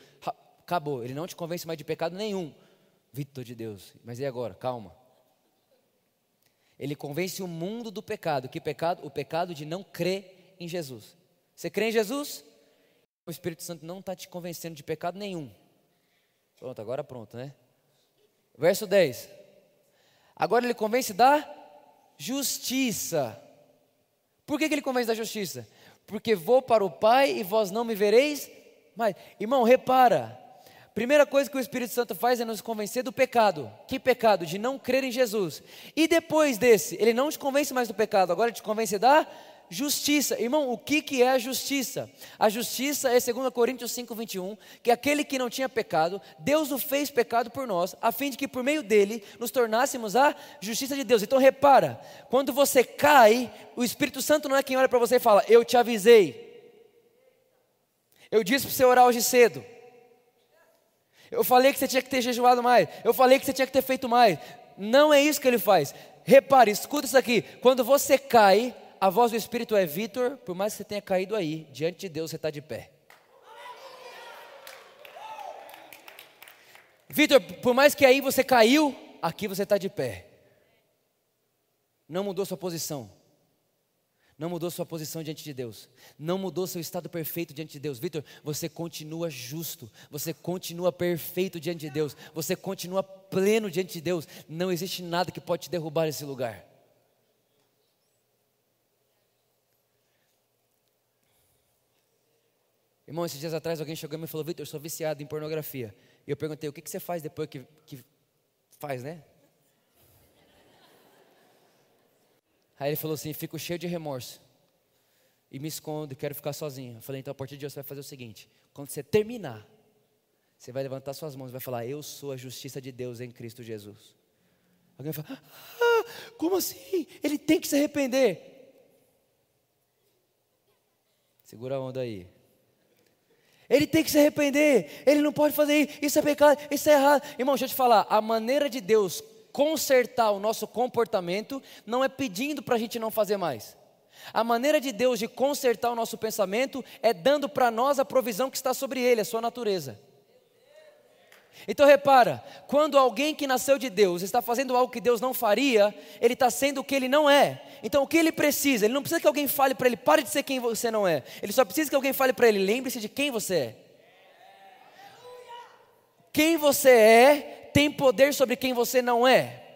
Acabou. Ele não te convence mais de pecado nenhum. Vitor de Deus. Mas e agora? Calma. Ele convence o mundo do pecado. Que pecado? O pecado de não crer em Jesus. Você crê em Jesus? O Espírito Santo não está te convencendo de pecado nenhum. Pronto, agora pronto, né? Verso 10. Agora ele convence da justiça. Por que, que ele convence da justiça? Porque vou para o Pai e vós não me vereis mais. Irmão, repara. Primeira coisa que o Espírito Santo faz é nos convencer do pecado. Que pecado? De não crer em Jesus. E depois desse, ele não te convence mais do pecado, agora te convence da justiça. Irmão, o que, que é a justiça? A justiça é 2 Coríntios 5, 21, que aquele que não tinha pecado, Deus o fez pecado por nós, a fim de que por meio dele nos tornássemos a justiça de Deus. Então repara, quando você cai, o Espírito Santo não é quem olha para você e fala, eu te avisei. Eu disse para você orar hoje cedo. Eu falei que você tinha que ter jejuado mais. Eu falei que você tinha que ter feito mais. Não é isso que ele faz. Repare, escuta isso aqui. Quando você cai, a voz do Espírito é Vitor, por mais que você tenha caído aí, diante de Deus você está de pé. Vitor, por mais que aí você caiu, aqui você está de pé. Não mudou sua posição. Não mudou sua posição diante de Deus. Não mudou seu estado perfeito diante de Deus. Vitor, você continua justo. Você continua perfeito diante de Deus. Você continua pleno diante de Deus. Não existe nada que pode te derrubar nesse lugar. Irmão, esses dias atrás alguém chegou e me falou, Vitor, eu sou viciado em pornografia. E eu perguntei, o que, que você faz depois que, que faz, né? Aí ele falou assim, fico cheio de remorso. E me escondo, quero ficar sozinho. Eu falei, então a partir de hoje você vai fazer o seguinte, quando você terminar, você vai levantar suas mãos e vai falar, eu sou a justiça de Deus em Cristo Jesus. Alguém vai falar, ah, como assim? Ele tem que se arrepender. Segura a onda aí. Ele tem que se arrepender. Ele não pode fazer isso. Isso é pecado, isso é errado. Irmão, deixa eu te falar. A maneira de Deus consertar o nosso comportamento não é pedindo para a gente não fazer mais. A maneira de Deus de consertar o nosso pensamento é dando para nós a provisão que está sobre ele, a sua natureza. Então repara, quando alguém que nasceu de Deus está fazendo algo que Deus não faria, ele está sendo o que ele não é. Então o que ele precisa? Ele não precisa que alguém fale para ele, pare de ser quem você não é. Ele só precisa que alguém fale para ele, lembre-se de quem você é. Quem você é tem poder sobre quem você não é.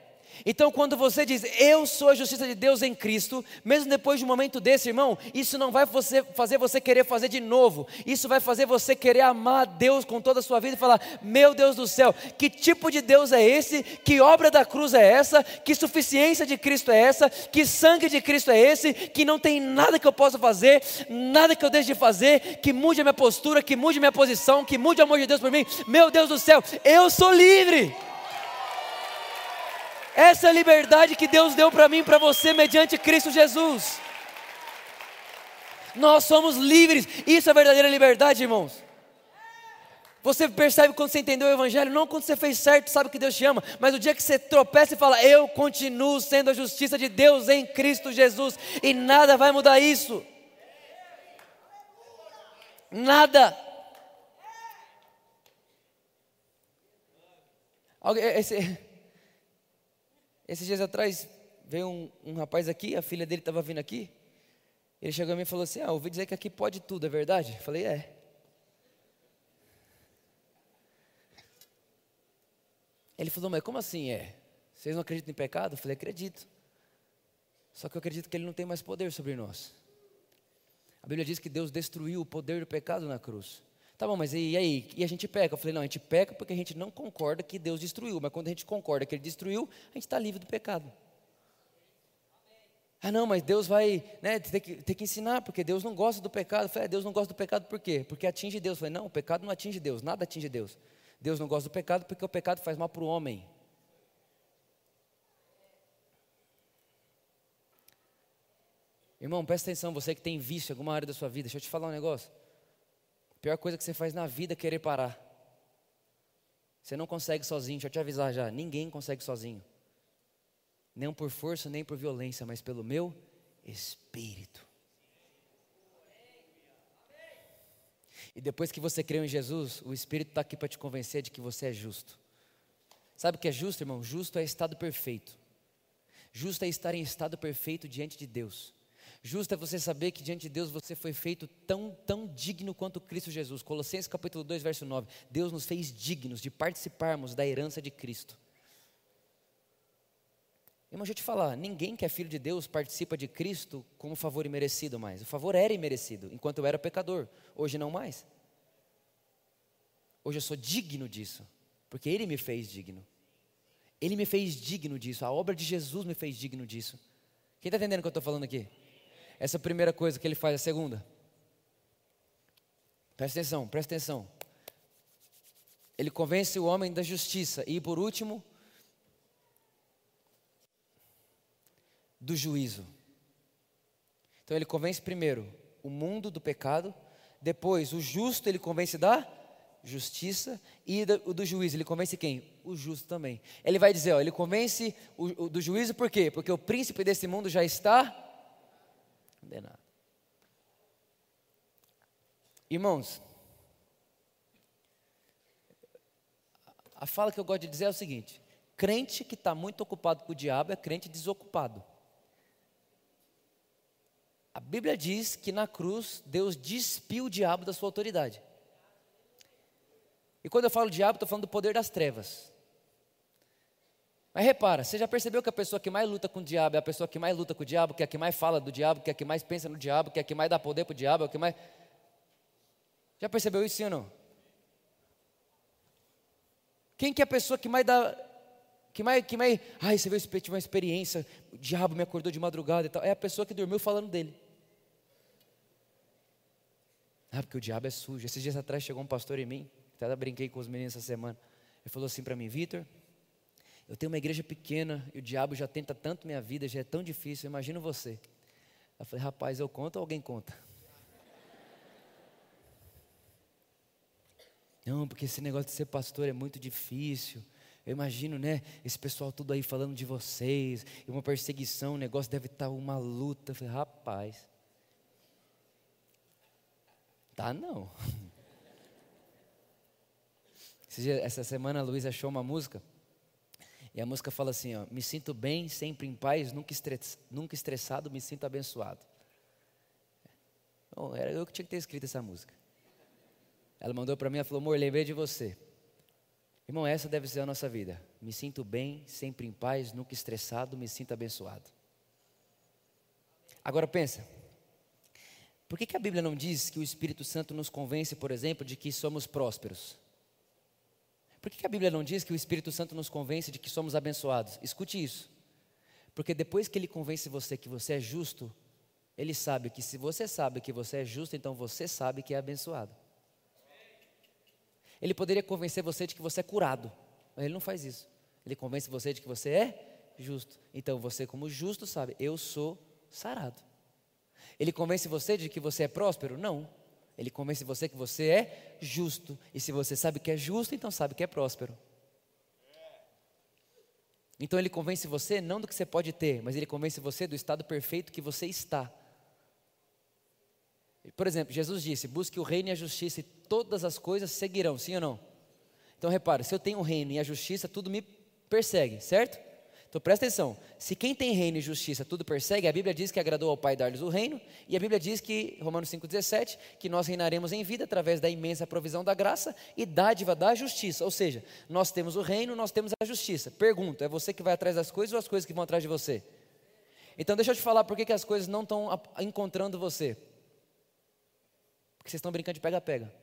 Então, quando você diz, eu sou a justiça de Deus em Cristo, mesmo depois de um momento desse, irmão, isso não vai você, fazer você querer fazer de novo, isso vai fazer você querer amar Deus com toda a sua vida e falar: Meu Deus do céu, que tipo de Deus é esse? Que obra da cruz é essa? Que suficiência de Cristo é essa? Que sangue de Cristo é esse? Que não tem nada que eu possa fazer, nada que eu deixe de fazer, que mude a minha postura, que mude a minha posição, que mude o amor de Deus por mim. Meu Deus do céu, eu sou livre. Essa é a liberdade que Deus deu para mim e para você mediante Cristo Jesus. Nós somos livres, isso é verdadeira liberdade, irmãos. Você percebe quando você entendeu o Evangelho, não quando você fez certo, sabe que Deus te ama, mas o dia que você tropeça e fala, eu continuo sendo a justiça de Deus em Cristo Jesus, e nada vai mudar isso. Nada. Esse, esses dias atrás veio um, um rapaz aqui, a filha dele estava vindo aqui. Ele chegou a mim e falou assim: Ah, ouvi dizer que aqui pode tudo, é verdade? Eu falei: É. Ele falou, mas como assim é? Vocês não acreditam em pecado? Eu falei, acredito. Só que eu acredito que ele não tem mais poder sobre nós. A Bíblia diz que Deus destruiu o poder do pecado na cruz. Tá bom, mas e aí? E a gente peca? Eu falei, não, a gente peca porque a gente não concorda que Deus destruiu. Mas quando a gente concorda que Ele destruiu, a gente está livre do pecado. Ah, não, mas Deus vai né, ter, que, ter que ensinar, porque Deus não gosta do pecado. Eu falei, é, Deus não gosta do pecado por quê? Porque atinge Deus. Eu falei, não, o pecado não atinge Deus, nada atinge Deus. Deus não gosta do pecado porque o pecado faz mal para o homem. Irmão, presta atenção, você que tem vício em alguma área da sua vida, deixa eu te falar um negócio. Pior coisa que você faz na vida é querer parar. Você não consegue sozinho, deixa eu te avisar já, ninguém consegue sozinho nem por força, nem por violência, mas pelo meu espírito. E depois que você creu em Jesus, o Espírito está aqui para te convencer de que você é justo. Sabe o que é justo, irmão? Justo é estado perfeito. Justo é estar em estado perfeito diante de Deus. Justo é você saber que diante de Deus você foi feito tão, tão digno quanto Cristo Jesus. Colossenses capítulo 2, verso 9. Deus nos fez dignos de participarmos da herança de Cristo. Irmão, deixa eu te falar, ninguém que é filho de Deus participa de Cristo como favor imerecido mais. O favor era imerecido, enquanto eu era pecador. Hoje não mais. Hoje eu sou digno disso, porque Ele me fez digno. Ele me fez digno disso, a obra de Jesus me fez digno disso. Quem está entendendo o que eu estou falando aqui? Essa primeira coisa que ele faz, a segunda. Presta atenção, presta atenção. Ele convence o homem da justiça. E por último, do juízo. Então ele convence primeiro o mundo do pecado, depois o justo ele convence da justiça e do, do juízo. Ele convence quem? O justo também. Ele vai dizer, ó, ele convence o, o, do juízo por quê? Porque o príncipe desse mundo já está condenado. Irmãos, a fala que eu gosto de dizer é o seguinte: crente que está muito ocupado com o diabo é crente desocupado. A Bíblia diz que na cruz Deus despiu o diabo da sua autoridade. E quando eu falo diabo, estou falando do poder das trevas. Mas repara, você já percebeu que a pessoa que mais luta com o diabo é a pessoa que mais luta com o diabo, que é a que mais fala do diabo, que é a que mais pensa no diabo, que é a que mais dá poder para o diabo, é a que mais. Já percebeu isso ou não? Quem que é a pessoa que mais dá. Que mais, que mais. Ai, você viu, tive uma experiência, o diabo me acordou de madrugada e tal. É a pessoa que dormiu falando dele. Ah, porque o diabo é sujo. Esses dias atrás chegou um pastor em mim, até brinquei com os meninos essa semana. Ele falou assim para mim, Vitor, eu tenho uma igreja pequena e o diabo já tenta tanto minha vida, já é tão difícil, imagino você. Eu falei, rapaz, eu conto ou alguém conta? Não, porque esse negócio de ser pastor é muito difícil. Eu imagino, né, esse pessoal tudo aí falando de vocês, e uma perseguição, o negócio deve estar uma luta. Eu falei, rapaz, Tá não. Essa semana a Luísa achou uma música. E a música fala assim: ó, Me sinto bem, sempre em paz, nunca, estress, nunca estressado, me sinto abençoado. Bom, era eu que tinha que ter escrito essa música. Ela mandou para mim, ela falou: Amor, lembrei de você. Irmão, essa deve ser a nossa vida. Me sinto bem, sempre em paz, nunca estressado, me sinto abençoado. Agora pensa, por que, que a Bíblia não diz que o Espírito Santo nos convence, por exemplo, de que somos prósperos? Por que, a Bíblia não diz que o Espírito Santo nos convence de que somos abençoados? Escute isso. Porque depois que ele convence você que você é justo, ele sabe que se você sabe que você é justo, então você sabe que é abençoado. Ele poderia convencer você de que você é curado, mas ele não faz isso. Ele convence você de que você é justo. Então você, como justo, sabe, eu sou sarado. Ele convence você de que você é próspero? Não. Ele convence você que você é justo. E se você sabe que é justo, então sabe que é próspero. Então ele convence você não do que você pode ter, mas ele convence você do estado perfeito que você está. Por exemplo, Jesus disse: busque o reino e a justiça, e todas as coisas seguirão, sim ou não? Então repara, se eu tenho o reino e a justiça, tudo me persegue, certo? Então presta atenção: se quem tem reino e justiça tudo persegue, a Bíblia diz que agradou ao Pai dar-lhes o reino, e a Bíblia diz que, Romanos 5,17, que nós reinaremos em vida através da imensa provisão da graça e dádiva da justiça. Ou seja, nós temos o reino, nós temos a justiça. Pergunta: é você que vai atrás das coisas ou as coisas que vão atrás de você? Então deixa eu te falar por que, que as coisas não estão encontrando você. Porque vocês estão brincando de pega-pega.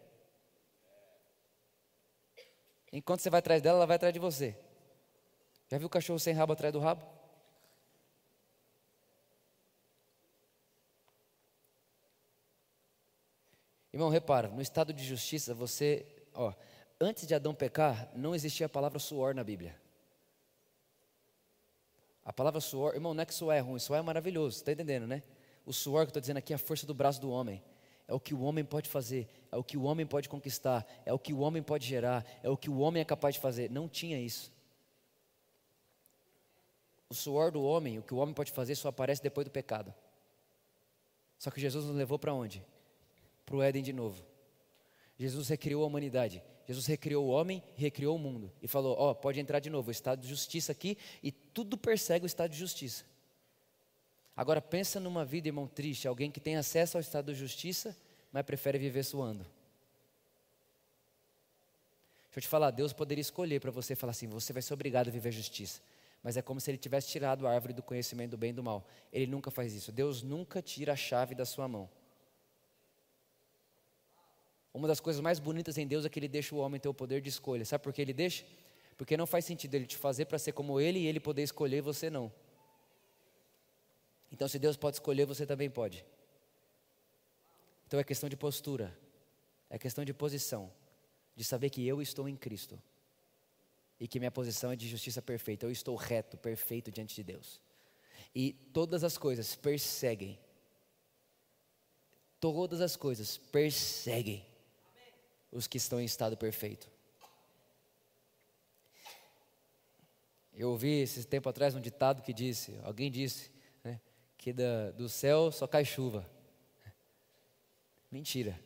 Enquanto você vai atrás dela, ela vai atrás de você. Já viu o cachorro sem rabo atrás do rabo? Irmão, repara, no estado de justiça, você, ó, antes de Adão pecar, não existia a palavra suor na Bíblia. A palavra suor, irmão, não é que suor é ruim, suor é maravilhoso, está entendendo, né? O suor que eu estou dizendo aqui é a força do braço do homem. É o que o homem pode fazer, é o que o homem pode conquistar, é o que o homem pode gerar, é o que o homem é capaz de fazer. Não tinha isso. O suor do homem, o que o homem pode fazer, só aparece depois do pecado. Só que Jesus nos levou para onde? Para o Éden de novo. Jesus recriou a humanidade. Jesus recriou o homem recriou o mundo. E falou: Ó, oh, pode entrar de novo, o estado de justiça aqui. E tudo persegue o estado de justiça. Agora pensa numa vida, irmão, triste. Alguém que tem acesso ao estado de justiça, mas prefere viver suando. Deixa eu te falar, Deus poderia escolher para você falar assim: você vai ser obrigado a viver justiça mas é como se ele tivesse tirado a árvore do conhecimento do bem e do mal. Ele nunca faz isso. Deus nunca tira a chave da sua mão. Uma das coisas mais bonitas em Deus é que ele deixa o homem ter o poder de escolha. Sabe por que ele deixa? Porque não faz sentido ele te fazer para ser como ele e ele poder escolher você não. Então, se Deus pode escolher, você também pode. Então é questão de postura, é questão de posição, de saber que eu estou em Cristo e que minha posição é de justiça perfeita. Eu estou reto, perfeito diante de Deus. E todas as coisas perseguem. Todas as coisas perseguem os que estão em estado perfeito. Eu ouvi esse tempo atrás um ditado que disse, alguém disse, né, que da, do céu só cai chuva. Mentira.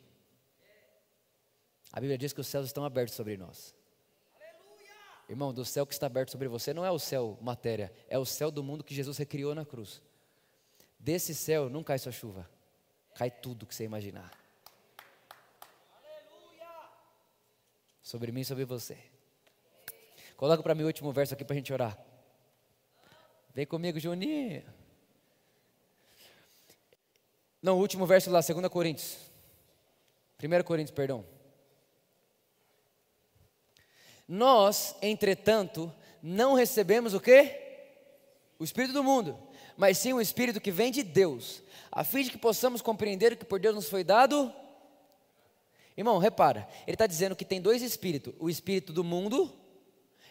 A Bíblia diz que os céus estão abertos sobre nós. Irmão, do céu que está aberto sobre você não é o céu matéria, é o céu do mundo que Jesus recriou na cruz. Desse céu não cai só chuva, cai tudo que você imaginar. Sobre mim e sobre você. Coloca para mim o último verso aqui para a gente orar. Vem comigo, Juninho. Não, o último verso lá, 2 Coríntios. 1 Coríntios, perdão. Nós, entretanto, não recebemos o quê? O Espírito do mundo, mas sim o Espírito que vem de Deus, a fim de que possamos compreender o que por Deus nos foi dado. Irmão, repara, ele está dizendo que tem dois Espíritos: o Espírito do mundo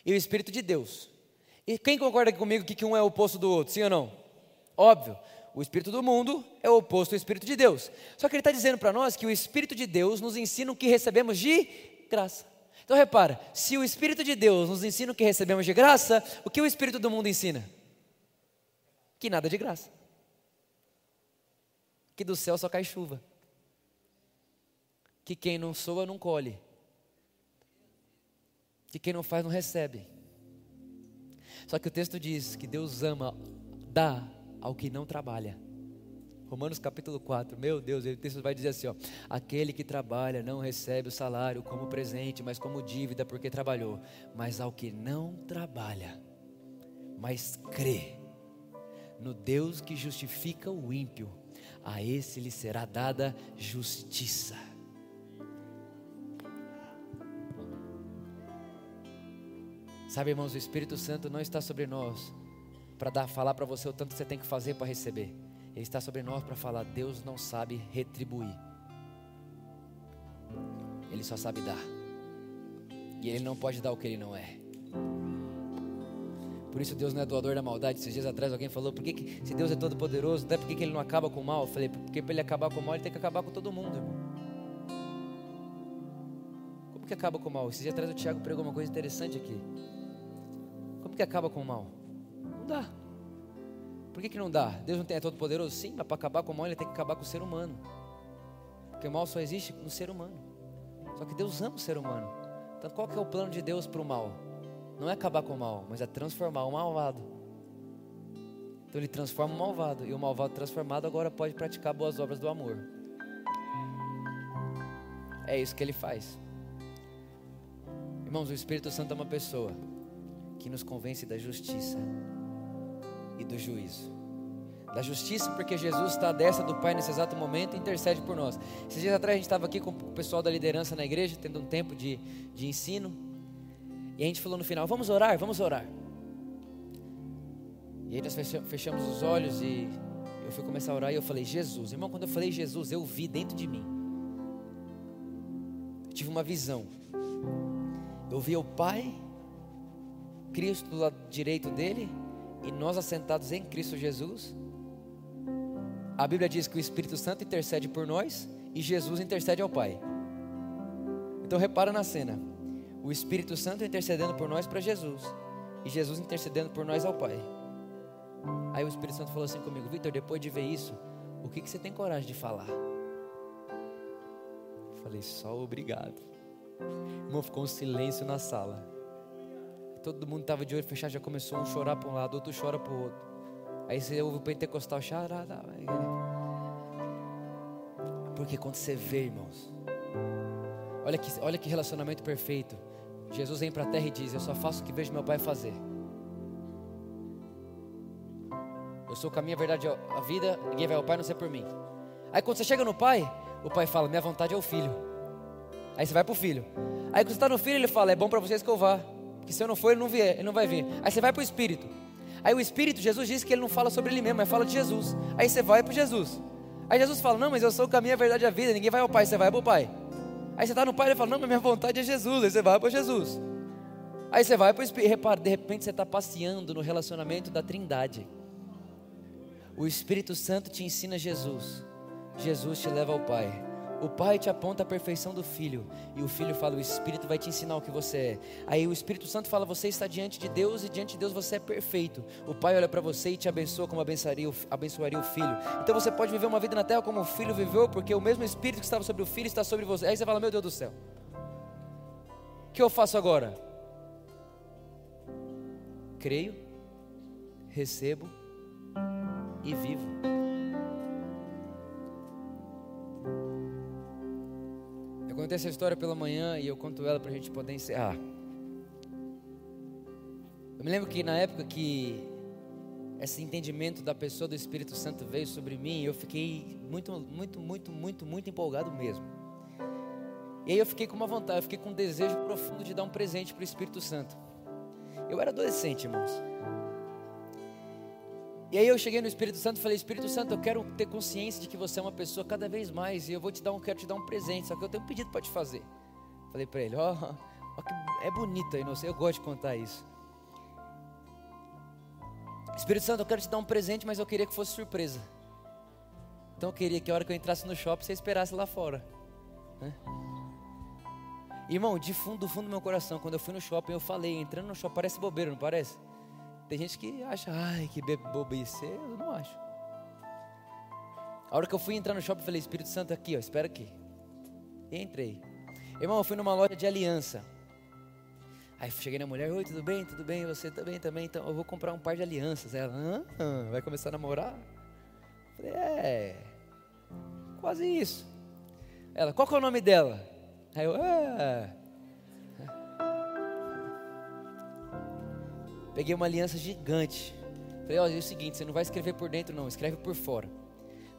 e o Espírito de Deus. E quem concorda comigo que um é o oposto do outro, sim ou não? Óbvio, o Espírito do mundo é o oposto ao Espírito de Deus. Só que ele está dizendo para nós que o Espírito de Deus nos ensina o que recebemos de graça. Então repara, se o Espírito de Deus nos ensina o que recebemos de graça, o que o Espírito do mundo ensina? Que nada de graça. Que do céu só cai chuva. Que quem não soa não colhe. Que quem não faz não recebe. Só que o texto diz que Deus ama, dá ao que não trabalha. Romanos capítulo 4, meu Deus, o texto vai dizer assim: ó, aquele que trabalha não recebe o salário como presente, mas como dívida porque trabalhou. Mas ao que não trabalha, mas crê no Deus que justifica o ímpio, a esse lhe será dada justiça. Sabe, irmãos, o Espírito Santo não está sobre nós para falar para você o tanto que você tem que fazer para receber. Ele está sobre nós para falar: Deus não sabe retribuir, Ele só sabe dar, e Ele não pode dar o que Ele não é. Por isso Deus não é doador da maldade. Esses dias atrás alguém falou: por que, que se Deus é todo poderoso, até por que, que Ele não acaba com o mal? Eu falei: porque para Ele acabar com o mal, Ele tem que acabar com todo mundo, irmão. Como que acaba com o mal? Esses dias atrás o Tiago pregou uma coisa interessante aqui. Como que acaba com o mal? Não dá. Por que, que não dá? Deus não tem, é todo poderoso? Sim, mas para acabar com o mal, ele tem que acabar com o ser humano. Porque o mal só existe no ser humano. Só que Deus ama o ser humano. Então qual que é o plano de Deus para o mal? Não é acabar com o mal, mas é transformar o malvado. Então ele transforma o malvado. E o malvado transformado agora pode praticar boas obras do amor. É isso que ele faz. Irmãos, o Espírito Santo é uma pessoa que nos convence da justiça e do juízo. Da justiça, porque Jesus está à destra do Pai nesse exato momento e intercede por nós. Esses dias atrás a gente estava aqui com o pessoal da liderança na igreja, tendo um tempo de, de ensino. E a gente falou no final: vamos orar, vamos orar. E aí nós fechamos os olhos e eu fui começar a orar e eu falei: Jesus, irmão, quando eu falei Jesus, eu vi dentro de mim. Eu tive uma visão. Eu vi o Pai, Cristo do lado direito dele e nós assentados em Cristo Jesus. A Bíblia diz que o Espírito Santo intercede por nós e Jesus intercede ao Pai. Então repara na cena. O Espírito Santo intercedendo por nós para Jesus e Jesus intercedendo por nós ao Pai. Aí o Espírito Santo falou assim comigo: Vitor, depois de ver isso, o que, que você tem coragem de falar? Eu falei: só obrigado. Irmão, ficou um silêncio na sala. Todo mundo estava de olho fechado, já começou um chorar para um lado, outro chora para o outro. Aí você ouve o pentecostal chorar. Porque quando você vê, irmãos, olha que, olha que relacionamento perfeito. Jesus vem para a terra e diz: Eu só faço o que vejo meu pai fazer. Eu sou o caminho, a verdade a vida. Ninguém vai ao pai não ser por mim. Aí quando você chega no pai, o pai fala: Minha vontade é o filho. Aí você vai para o filho. Aí quando você está no filho, ele fala: É bom para vocês que eu vá. Porque se eu não for, ele não vier, ele não vai vir. Aí você vai para o espírito. Aí o espírito, Jesus disse que ele não fala sobre ele mesmo, mas fala de Jesus. Aí você vai para Jesus. Aí Jesus fala: Não, mas eu sou o caminho, a verdade e a vida. Ninguém vai ao pai, você vai para o pai. Aí você está no Pai, ele fala: Não, mas minha vontade é Jesus. Aí você vai para Jesus. Aí você vai para o Espírito. Repara, de repente você está passeando no relacionamento da Trindade. O Espírito Santo te ensina Jesus. Jesus te leva ao Pai. O pai te aponta a perfeição do filho, e o filho fala: O Espírito vai te ensinar o que você é. Aí o Espírito Santo fala: Você está diante de Deus, e diante de Deus você é perfeito. O pai olha para você e te abençoa como abençoaria, abençoaria o filho. Então você pode viver uma vida na terra como o filho viveu, porque o mesmo Espírito que estava sobre o filho está sobre você. Aí você fala: Meu Deus do céu, o que eu faço agora? Creio, recebo e vivo. Eu contei essa história pela manhã e eu conto ela para a gente poder encerrar. Eu me lembro que na época que esse entendimento da pessoa do Espírito Santo veio sobre mim, eu fiquei muito, muito, muito, muito, muito empolgado mesmo. E aí eu fiquei com uma vontade, eu fiquei com um desejo profundo de dar um presente para o Espírito Santo. Eu era adolescente, irmãos. E aí eu cheguei no Espírito Santo e falei, Espírito Santo, eu quero ter consciência de que você é uma pessoa cada vez mais e eu vou te dar um, quero te dar um presente, só que eu tenho um pedido para te fazer. Falei para ele, ó, oh, oh, é bonito aí, não sei, eu gosto de contar isso. Espírito Santo, eu quero te dar um presente, mas eu queria que fosse surpresa. Então eu queria que a hora que eu entrasse no shopping você esperasse lá fora. Né? Irmão, de fundo, do fundo do meu coração, quando eu fui no shopping, eu falei, entrando no shopping, parece bobeira, não parece? Tem gente que acha, ai, que bobice. Eu não acho. A hora que eu fui entrar no shopping, falei, Espírito Santo, aqui, ó, espera aqui. E entrei. Irmão, eu fui numa loja de aliança. Aí cheguei na mulher, oi, tudo bem? Tudo bem? Você também, também? Então eu vou comprar um par de alianças. Ela, ah, vai começar a namorar? Falei, é, quase isso. Ela, qual que é o nome dela? Aí eu, ah, Peguei uma aliança gigante. Falei, olha, é o seguinte, você não vai escrever por dentro não, escreve por fora.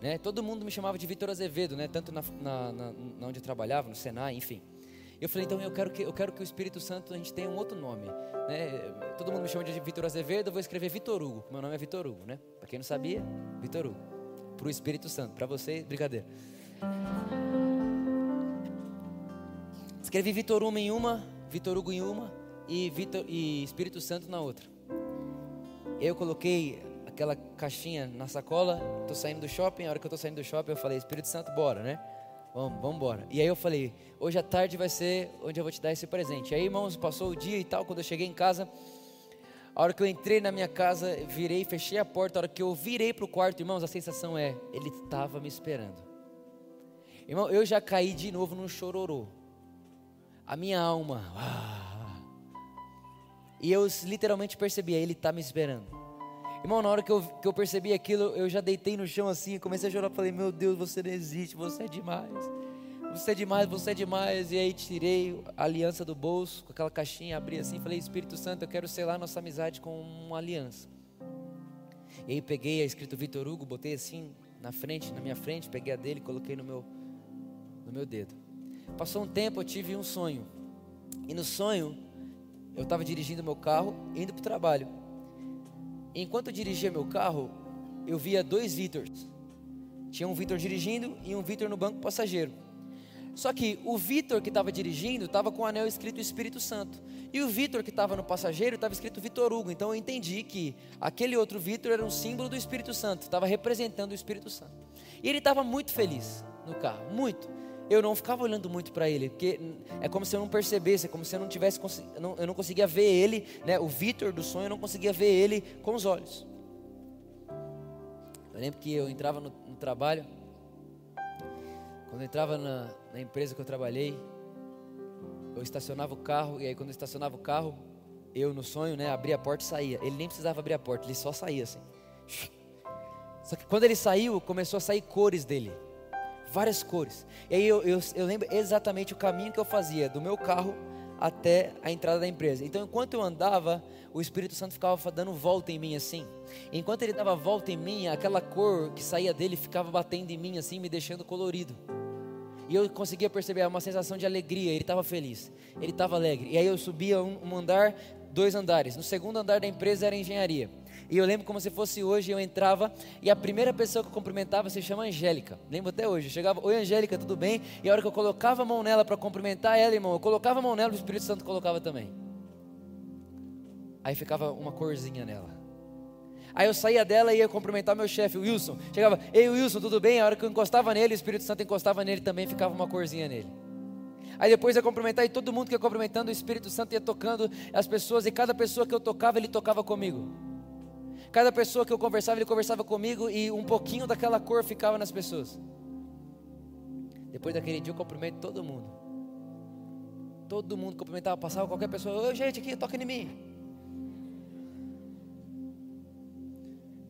Né? Todo mundo me chamava de Vitor Azevedo, né? tanto na, na, na, na, onde eu trabalhava, no Senai, enfim. Eu falei, então eu quero, que, eu quero que o Espírito Santo a gente tenha um outro nome. Né? Todo mundo me chama de Vitor Azevedo, eu vou escrever Vitor Hugo. Meu nome é Vitor Hugo, né? Para quem não sabia, Vitor Hugo. Para o Espírito Santo, para você, brincadeira. Escrevi Vitor Hugo em uma, Vitor Hugo em uma, e, Victor, e Espírito Santo na outra. Eu coloquei aquela caixinha na sacola, tô saindo do shopping, a hora que eu tô saindo do shopping eu falei, Espírito Santo, bora, né? Vamos, vamos embora. E aí eu falei, hoje à tarde vai ser onde eu vou te dar esse presente. E aí, irmãos, passou o dia e tal, quando eu cheguei em casa, a hora que eu entrei na minha casa, virei, fechei a porta, a hora que eu virei para o quarto, irmãos, a sensação é, ele estava me esperando. Irmão, eu já caí de novo num chororô. A minha alma, ah, e eu literalmente percebia, ele está me esperando. Irmão, na hora que eu, que eu percebi aquilo, eu já deitei no chão assim, comecei a chorar, falei, meu Deus, você não existe, você é demais. Você é demais, você é demais. E aí tirei a aliança do bolso, com aquela caixinha, abri assim, falei, Espírito Santo, eu quero selar nossa amizade com uma aliança. E aí peguei a escrito Vitor Hugo, botei assim na frente, na minha frente, peguei a dele, coloquei no meu, no meu dedo. Passou um tempo, eu tive um sonho. E no sonho, eu estava dirigindo meu carro, indo para o trabalho. Enquanto eu dirigia meu carro, eu via dois Vitors. Tinha um Vitor dirigindo e um Vitor no banco passageiro. Só que o Vitor que estava dirigindo estava com o anel escrito Espírito Santo. E o Vitor que estava no passageiro estava escrito Vitor Hugo. Então eu entendi que aquele outro Vitor era um símbolo do Espírito Santo, estava representando o Espírito Santo. E ele estava muito feliz no carro, muito. Eu não ficava olhando muito para ele, porque é como se eu não percebesse, é como se eu não tivesse, eu não conseguia ver ele, né? O Vitor do sonho, eu não conseguia ver ele com os olhos. Eu lembro que eu entrava no, no trabalho, quando eu entrava na, na empresa que eu trabalhei, eu estacionava o carro, e aí quando eu estacionava o carro, eu no sonho, né, abria a porta e saía. Ele nem precisava abrir a porta, ele só saía assim. Só que quando ele saiu, começou a sair cores dele. Várias cores. E aí eu, eu, eu lembro exatamente o caminho que eu fazia do meu carro até a entrada da empresa. Então, enquanto eu andava, o Espírito Santo ficava dando volta em mim assim. Enquanto ele dava volta em mim, aquela cor que saía dele ficava batendo em mim assim, me deixando colorido. E eu conseguia perceber uma sensação de alegria. Ele estava feliz, ele estava alegre. E aí eu subia um, um andar, dois andares. No segundo andar da empresa era engenharia. E eu lembro como se fosse hoje, eu entrava e a primeira pessoa que eu cumprimentava se chama Angélica. Lembro até hoje. Eu chegava, oi Angélica, tudo bem? E a hora que eu colocava a mão nela para cumprimentar ela, irmão, eu colocava a mão nela, o Espírito Santo colocava também. Aí ficava uma corzinha nela. Aí eu saía dela e ia cumprimentar meu chefe, Wilson. Chegava, ei Wilson, tudo bem? A hora que eu encostava nele, o Espírito Santo encostava nele também, ficava uma corzinha nele. Aí depois ia cumprimentar e todo mundo que ia cumprimentando, o Espírito Santo ia tocando as pessoas, e cada pessoa que eu tocava, ele tocava comigo. Cada pessoa que eu conversava, ele conversava comigo, e um pouquinho daquela cor ficava nas pessoas. Depois daquele dia eu cumprimento todo mundo. Todo mundo cumprimentava, passava qualquer pessoa, ô gente, aqui, toca em mim.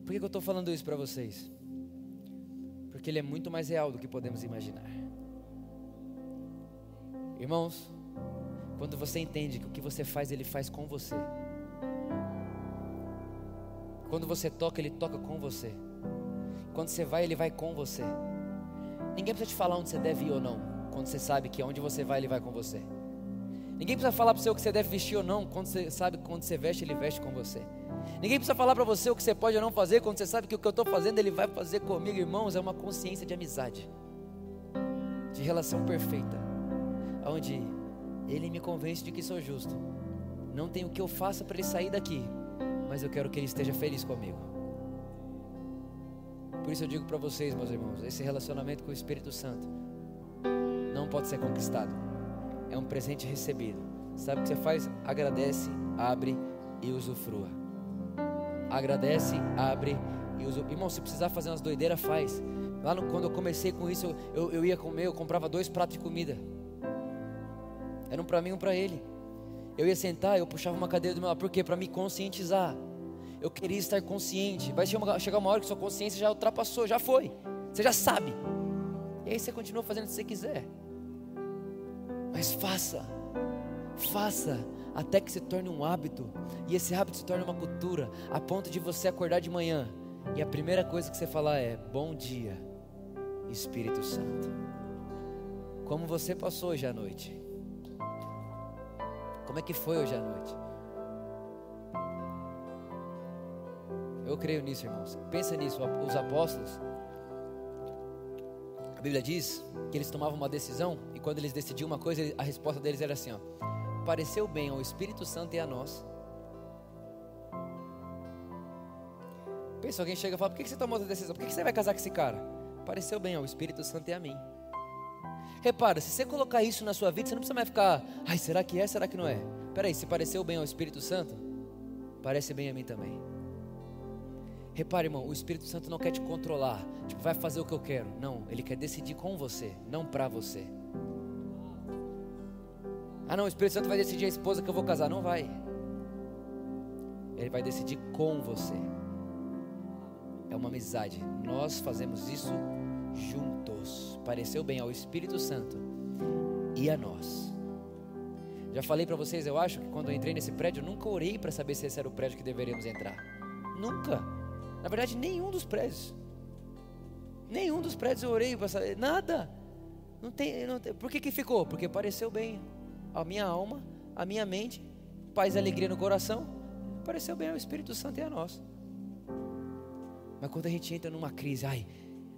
Por que, que eu estou falando isso para vocês? Porque ele é muito mais real do que podemos imaginar. Irmãos, quando você entende que o que você faz, ele faz com você. Quando você toca, ele toca com você. Quando você vai, ele vai com você. Ninguém precisa te falar onde você deve ir ou não, quando você sabe que onde você vai, ele vai com você. Ninguém precisa falar para você o que você deve vestir ou não, quando você sabe que quando você veste, ele veste com você. Ninguém precisa falar para você o que você pode ou não fazer, quando você sabe que o que eu estou fazendo, ele vai fazer comigo, irmãos. É uma consciência de amizade, de relação perfeita, onde ele me convence de que sou justo. Não tem o que eu faça para ele sair daqui, mas eu quero que ele esteja feliz comigo. Por isso eu digo para vocês, meus irmãos, esse relacionamento com o Espírito Santo não pode ser conquistado. É um presente recebido. Sabe o que você faz? Agradece, abre e usufrua agradece, abre e usa. Irmão, se precisar fazer umas doideiras, faz. Lá no, quando eu comecei com isso, eu, eu ia comer, eu comprava dois pratos de comida. Era um para mim e um para ele. Eu ia sentar, eu puxava uma cadeira do meu lado. Por quê? Para me conscientizar. Eu queria estar consciente. Vai chegar uma hora que sua consciência já ultrapassou, já foi. Você já sabe. E aí você continua fazendo o que você quiser. Mas faça. Faça até que se torne um hábito, e esse hábito se torne uma cultura, a ponto de você acordar de manhã e a primeira coisa que você falar é: Bom dia, Espírito Santo. Como você passou hoje à noite? Como é que foi hoje à noite? Eu creio nisso, irmãos. Pensa nisso. Os apóstolos, a Bíblia diz que eles tomavam uma decisão e quando eles decidiam uma coisa, a resposta deles era assim: ó, pareceu bem ao Espírito Santo e a nós. Pensa, alguém chega e fala: Por que você tomou essa decisão? Por que você vai casar com esse cara? Pareceu bem ao Espírito Santo e a mim. Repara, se você colocar isso na sua vida, você não precisa mais ficar, ai, será que é, será que não é? Peraí, se pareceu bem ao Espírito Santo, parece bem a mim também. Repare, irmão, o Espírito Santo não quer te controlar, tipo, vai fazer o que eu quero. Não, ele quer decidir com você, não para você. Ah, não, o Espírito Santo vai decidir a esposa que eu vou casar. Não vai. Ele vai decidir com você. é uma amizade. Nós fazemos isso juntos. Pareceu bem ao Espírito Santo e a nós. Já falei para vocês, eu acho que quando eu entrei nesse prédio, eu nunca orei para saber se esse era o prédio que deveríamos entrar. Nunca. Na verdade, nenhum dos prédios. Nenhum dos prédios eu orei para saber. Nada. Não tem, não tem. Por que, que ficou? Porque pareceu bem a minha alma, a minha mente, paz e alegria no coração. Pareceu bem ao Espírito Santo e a nós. Mas quando a gente entra numa crise, ai,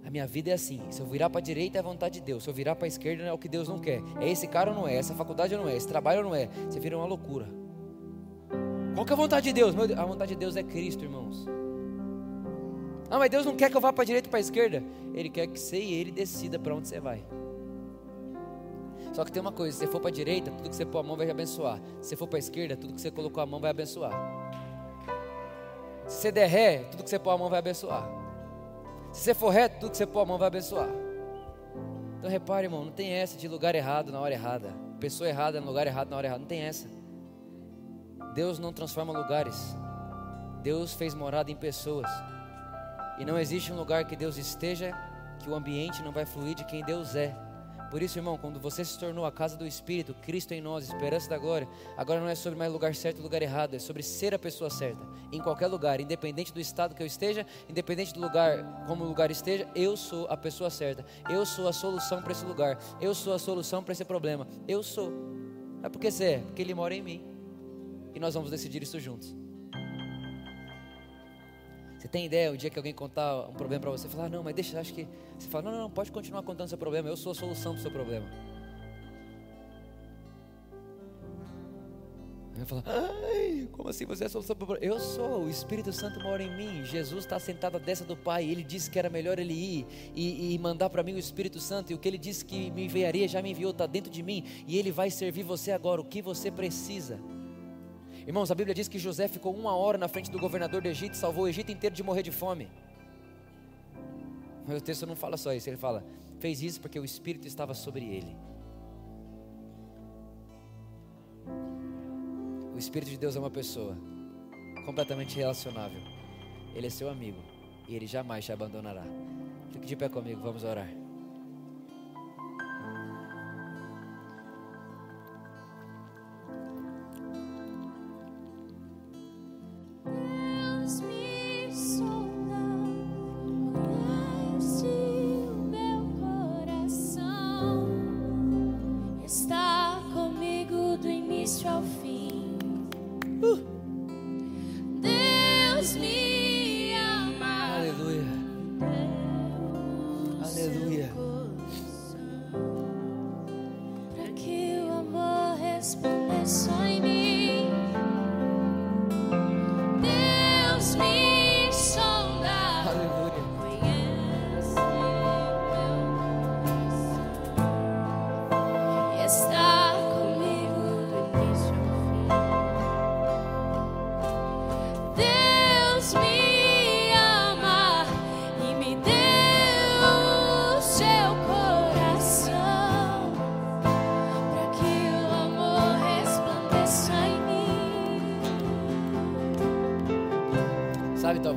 a minha vida é assim. Se eu virar para a direita é a vontade de Deus. Se eu virar para a esquerda é o que Deus não quer. É esse cara ou não é? Essa faculdade ou não é? Esse trabalho ou não é? Você vira uma loucura. Qual que é a vontade de Deus? A vontade de Deus é Cristo, irmãos. Ah, mas Deus não quer que eu vá para a direita ou para a esquerda. Ele quer que você e ele decida para onde você vai. Só que tem uma coisa: se você for para a direita, tudo que você pôr a mão vai abençoar. Se você for para a esquerda, tudo que você colocou a mão vai abençoar. Se você der ré, tudo que você pôr a mão vai abençoar. Se você for reto, tudo que você pôr a mão vai abençoar. Então repare, irmão, não tem essa de lugar errado na hora errada. Pessoa errada no lugar errado na hora errada. Não tem essa. Deus não transforma lugares. Deus fez morada em pessoas. E não existe um lugar que Deus esteja que o ambiente não vai fluir de quem Deus é. Por isso, irmão, quando você se tornou a casa do Espírito, Cristo em nós, esperança da glória, agora não é sobre mais lugar certo e lugar errado, é sobre ser a pessoa certa. Em qualquer lugar, independente do estado que eu esteja, independente do lugar, como o lugar esteja, eu sou a pessoa certa. Eu sou a solução para esse lugar. Eu sou a solução para esse problema. Eu sou. É porque você é, porque Ele mora em mim. E nós vamos decidir isso juntos. Você tem ideia, o dia que alguém contar um problema para você, falar, ah, não, mas deixa, acho que. Você fala, não, não, não, pode continuar contando seu problema, eu sou a solução para o seu problema. Vai falar, ai, como assim você é a solução para o problema? Eu sou, o Espírito Santo mora em mim. Jesus está sentado à destra do Pai. Ele disse que era melhor ele ir e, e mandar para mim o Espírito Santo. E o que ele disse que me enviaria já me enviou, está dentro de mim. E ele vai servir você agora, o que você precisa. Irmãos, a Bíblia diz que José ficou uma hora na frente do governador do Egito e salvou o Egito inteiro de morrer de fome. Mas o texto não fala só isso, ele fala: fez isso porque o Espírito estava sobre ele. O Espírito de Deus é uma pessoa completamente relacionável. Ele é seu amigo e ele jamais te abandonará. Fique de pé comigo, vamos orar.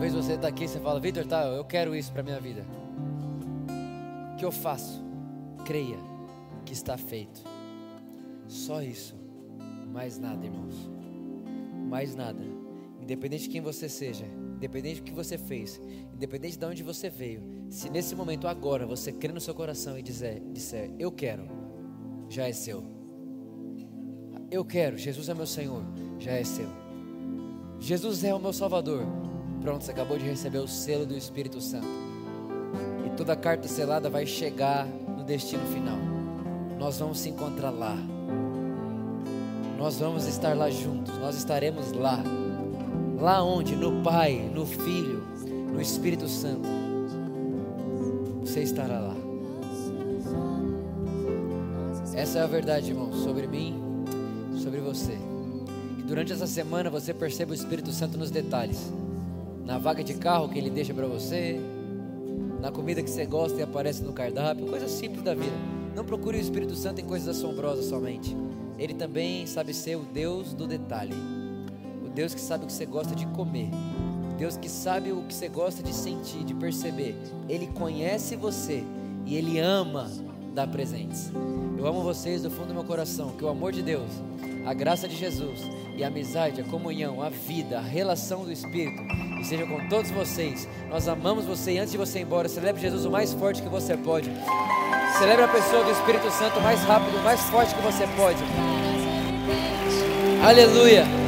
Está aqui e você fala, Vitor, tá, eu quero isso para minha vida. O que eu faço? Creia que está feito. Só isso. Mais nada, irmãos. Mais nada. Independente de quem você seja, independente do que você fez, independente de onde você veio, se nesse momento agora você crê no seu coração e dizer, disser, eu quero, já é seu. Eu quero, Jesus é meu Senhor, já é seu. Jesus é o meu Salvador, Pronto, você acabou de receber o selo do Espírito Santo. E toda carta selada vai chegar no destino final. Nós vamos se encontrar lá. Nós vamos estar lá juntos. Nós estaremos lá. Lá onde? No Pai, no Filho, no Espírito Santo. Você estará lá. Essa é a verdade, irmão, sobre mim, sobre você. Que durante essa semana você perceba o Espírito Santo nos detalhes na vaga de carro que ele deixa para você, na comida que você gosta e aparece no cardápio, coisas simples da vida. Não procure o Espírito Santo em coisas assombrosas somente. Ele também sabe ser o Deus do detalhe. O Deus que sabe o que você gosta de comer. Deus que sabe o que você gosta de sentir, de perceber. Ele conhece você e Ele ama dar presentes. Eu amo vocês do fundo do meu coração. Que o amor de Deus, a graça de Jesus e a amizade, a comunhão, a vida, a relação do Espírito esteja com todos vocês. Nós amamos você e antes de você ir embora, celebre Jesus o mais forte que você pode. Celebre a pessoa do Espírito Santo o mais rápido, o mais forte que você pode. Aleluia.